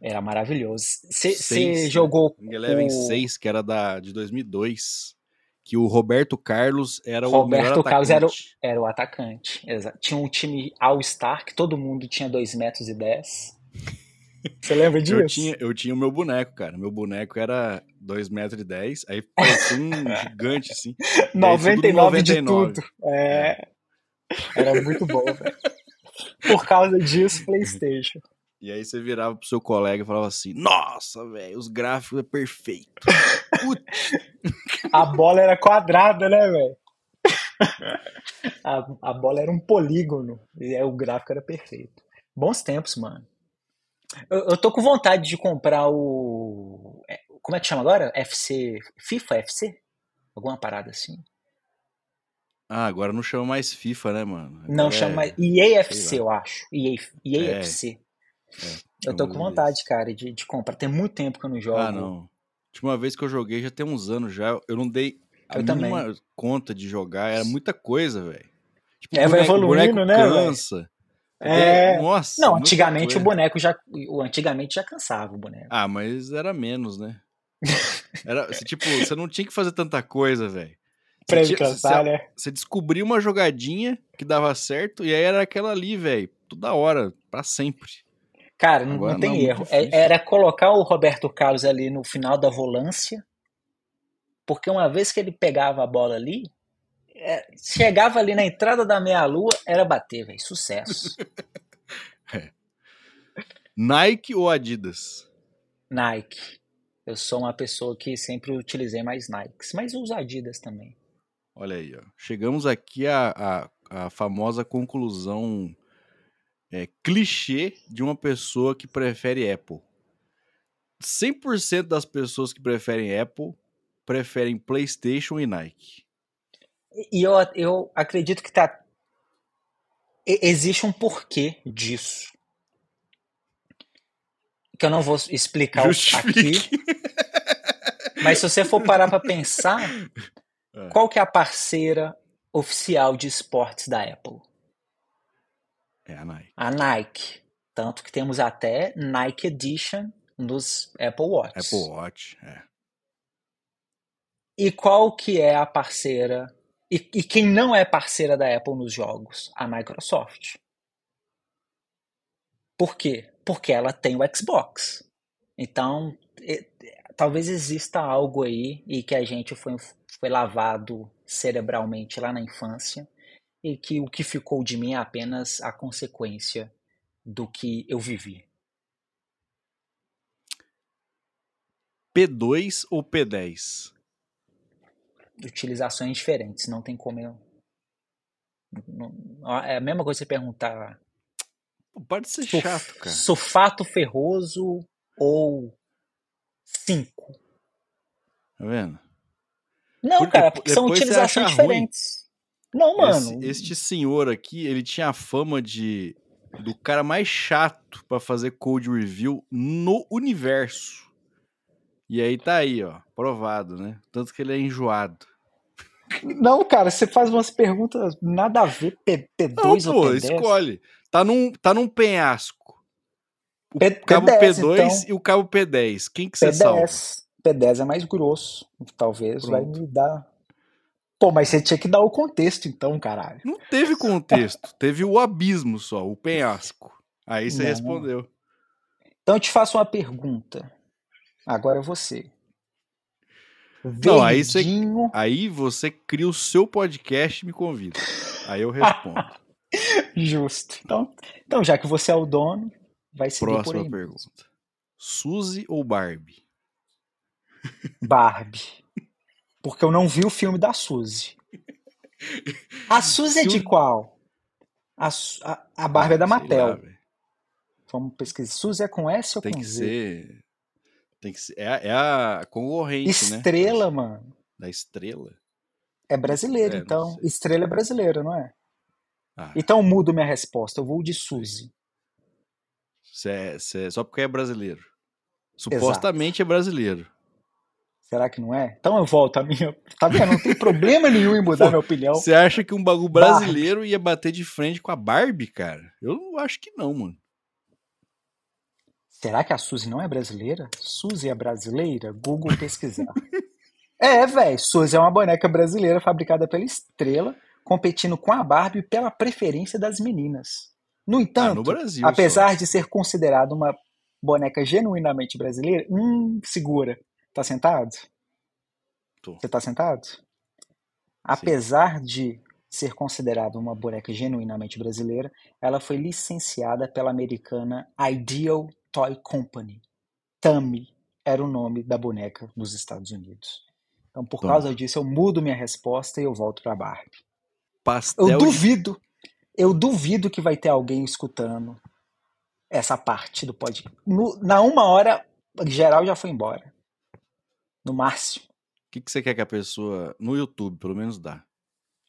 Era maravilhoso. Você né? jogou Wing Eleven o 6, que era da, de 2002. Que o Roberto Carlos era o Roberto Carlos era o, atacante. era o atacante. Exato. Tinha um time All-Star que todo mundo tinha 2 metros e 10. Você lembra disso? Eu tinha, eu tinha o meu boneco, cara. Meu boneco era 2,10 metros, e 10, aí parecia um gigante, assim. E aí, tudo 99 de 99. tudo. É. Era muito bom, velho. Por causa disso, PlayStation. E aí você virava pro seu colega e falava assim: Nossa, velho, os gráficos é perfeito. Puta, A bola era quadrada, né, velho? A, a bola era um polígono. E aí o gráfico era perfeito. Bons tempos, mano. Eu, eu tô com vontade de comprar o. é, Como é que chama agora? FC. FIFA FC? Alguma parada assim. Ah, agora não chama mais FIFA, né, mano? Não Agora chama é- mais. EAFC, eu acho. EA, EAFC. É, Eu tô chama com de vontade, cara, de, de comprar. Tem muito tempo que eu não jogo. Ah, não. Última vez que eu joguei já tem uns anos já. Eu não dei a Eu também. mínima conta de jogar. Era muita coisa, velho. Tipo, É, vai evoluindo, boneco né, cansa. É. Nossa. Não, antigamente o boneco já. O antigamente já cansava o boneco. Ah, mas era menos, né? Era, tipo, você não tinha que fazer tanta coisa, velho. Ele tinha- cansar, você- né? Você descobriu uma jogadinha que dava certo e aí era aquela ali, velho. Toda hora, pra sempre. Cara, não, Agora não tem não, muito erro. É- era colocar o Roberto Carlos ali no final da volância, porque uma vez que ele pegava a bola ali, é, chegava ali na entrada da meia-lua, era bater, velho. Sucesso. Nike ou Adidas? Nike. Eu sou uma pessoa que sempre utilizei mais Nikes, mas uso Adidas também. Olha aí, ó. Chegamos aqui à, à, à famosa conclusão é, clichê de uma pessoa que prefere Apple. 100% das pessoas que preferem Apple preferem PlayStation e Nike. E eu, eu acredito que tá. Existe um porquê disso. Que eu não vou explicar Justifique. aqui. Mas se você for parar para pensar, é. qual que é a parceira oficial de esportes da Apple? É a Nike. A Nike. Tanto que temos até Nike Edition nos Apple Watch. Apple Watch, é. E qual que é a parceira e, e, quem não é parceira da Apple nos jogos? A Microsoft. Por quê? Porque ela tem o Xbox. Então, talvez exista algo aí e que a gente foi, foi lavado cerebralmente lá na infância e que o que ficou de mim é apenas a consequência do que eu vivi. P2 ou P10? Utilizações diferentes, não tem como eu. é a mesma coisa você perguntar. Pode ser chato, cara. Sulfato ferroso ou 5. Tá vendo? Não, porque cara, porque são utilizações diferentes. Ruim. Não, mano. Esse, este senhor aqui, ele tinha a fama de do cara mais chato para fazer code review no universo. E aí tá aí, ó, provado, né? Tanto que ele é enjoado. Não, cara, você faz umas perguntas nada a ver, P, P2 Não, ou pô, P10. escolhe. Tá num, tá num penhasco. O P, cabo P10, P2 então. e o cabo P10. Quem que você salva? P10 é mais grosso. Talvez Pronto. vai me dar. Pô, mas você tinha que dar o contexto, então, caralho. Não teve contexto. teve o abismo só, o penhasco. Aí você Não. respondeu. Então eu te faço uma pergunta. Agora você. Não, aí você, aí você cria o seu podcast e me convida. Aí eu respondo. Justo. Então, então, já que você é o dono, vai ser Próxima pergunta. Suzy ou Barbie? Barbie. Porque eu não vi o filme da Suzy. A Suzy é de qual? A, a, a Barbie ah, é da Mattel. Lá, Vamos pesquisar. Suzy é com S ou Tem com Z? Tem que ser tem que ser, é, é a concorrente, Estrela, né? Estrela, mano. Da Estrela? É brasileiro, é, então. Estrela é brasileira, não é? Ah. Então mudo minha resposta. Eu vou de Suzy. Cê, cê, só porque é brasileiro. Supostamente Exato. é brasileiro. Será que não é? Então eu volto a minha. Tá vendo? Não tem problema nenhum em mudar Pô, minha opinião. Você acha que um bagulho brasileiro Barbie. ia bater de frente com a Barbie, cara? Eu não acho que não, mano. Será que a Suzy não é brasileira? Suzy é brasileira? Google pesquisar. é, velho. Suzy é uma boneca brasileira fabricada pela Estrela, competindo com a Barbie pela preferência das meninas. No entanto, ah, no Brasil, apesar só. de ser considerada uma boneca genuinamente brasileira, hum, segura. Tá sentado? Tô. Você tá sentado? Sim. Apesar de ser considerada uma boneca genuinamente brasileira, ela foi licenciada pela americana Ideal Toy Company. Tammy era o nome da boneca nos Estados Unidos. Então, por Toma. causa disso, eu mudo minha resposta e eu volto para Barbie. Pastel eu duvido. Eu duvido que vai ter alguém escutando essa parte do podcast. No, na uma hora, geral já foi embora. No máximo. O que, que você quer que a pessoa. No YouTube, pelo menos dá.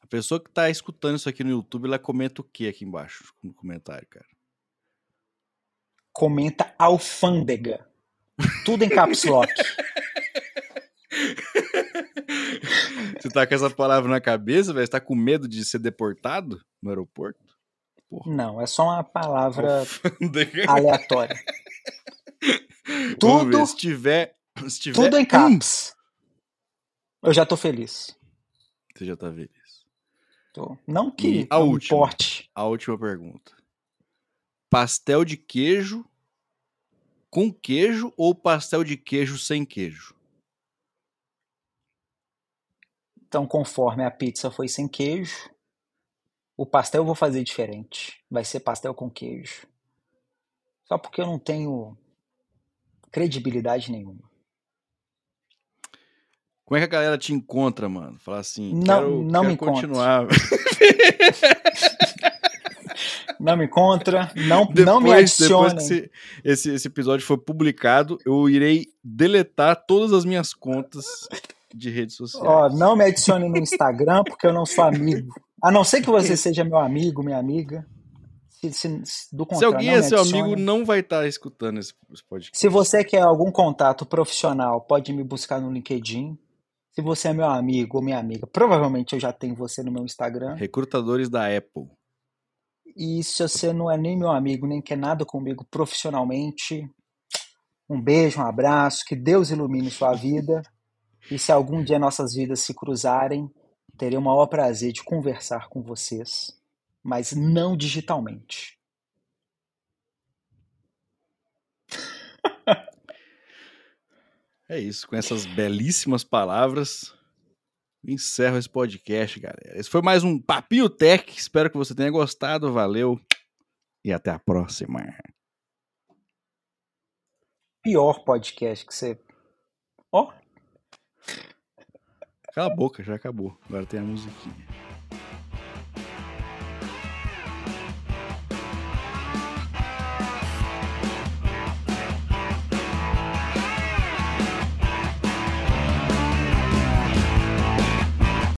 A pessoa que tá escutando isso aqui no YouTube, ela comenta o que aqui embaixo no comentário, cara? comenta alfândega. Tudo em caps lock. Você tá com essa palavra na cabeça, velho? Você tá com medo de ser deportado no aeroporto? Porra. Não, é só uma palavra aleatória. Tudo, ver, se tiver, se tiver tudo em caps. Eu já tô feliz. Você já tá feliz. Tô. Não que a última, importe. A última pergunta pastel de queijo com queijo ou pastel de queijo sem queijo? Então, conforme a pizza foi sem queijo, o pastel eu vou fazer diferente. Vai ser pastel com queijo. Só porque eu não tenho credibilidade nenhuma. Como é que a galera te encontra, mano? Falar assim, não, quero, não quero me continuar. não me encontra, não, depois, não me adiciona. Depois que esse, esse, episódio for publicado, eu irei deletar todas as minhas contas de redes sociais. Ó, não me adicione no Instagram porque eu não sou amigo. A não ser que você seja meu amigo, minha amiga. Se, se, do Se alguém é seu amigo, não vai estar tá escutando esse podcast. Se você quer algum contato profissional, pode me buscar no LinkedIn. Se você é meu amigo ou minha amiga, provavelmente eu já tenho você no meu Instagram. Recrutadores da Apple. E se você não é nem meu amigo, nem quer nada comigo profissionalmente, um beijo, um abraço, que Deus ilumine sua vida. E se algum dia nossas vidas se cruzarem, terei o maior prazer de conversar com vocês, mas não digitalmente. É isso, com essas belíssimas palavras, encerro esse podcast, galera. Esse foi mais um Papio Tech. Espero que você tenha gostado. Valeu e até a próxima. Pior podcast que você. Ó. Oh. Cala a boca, já acabou. Agora tem a musiquinha.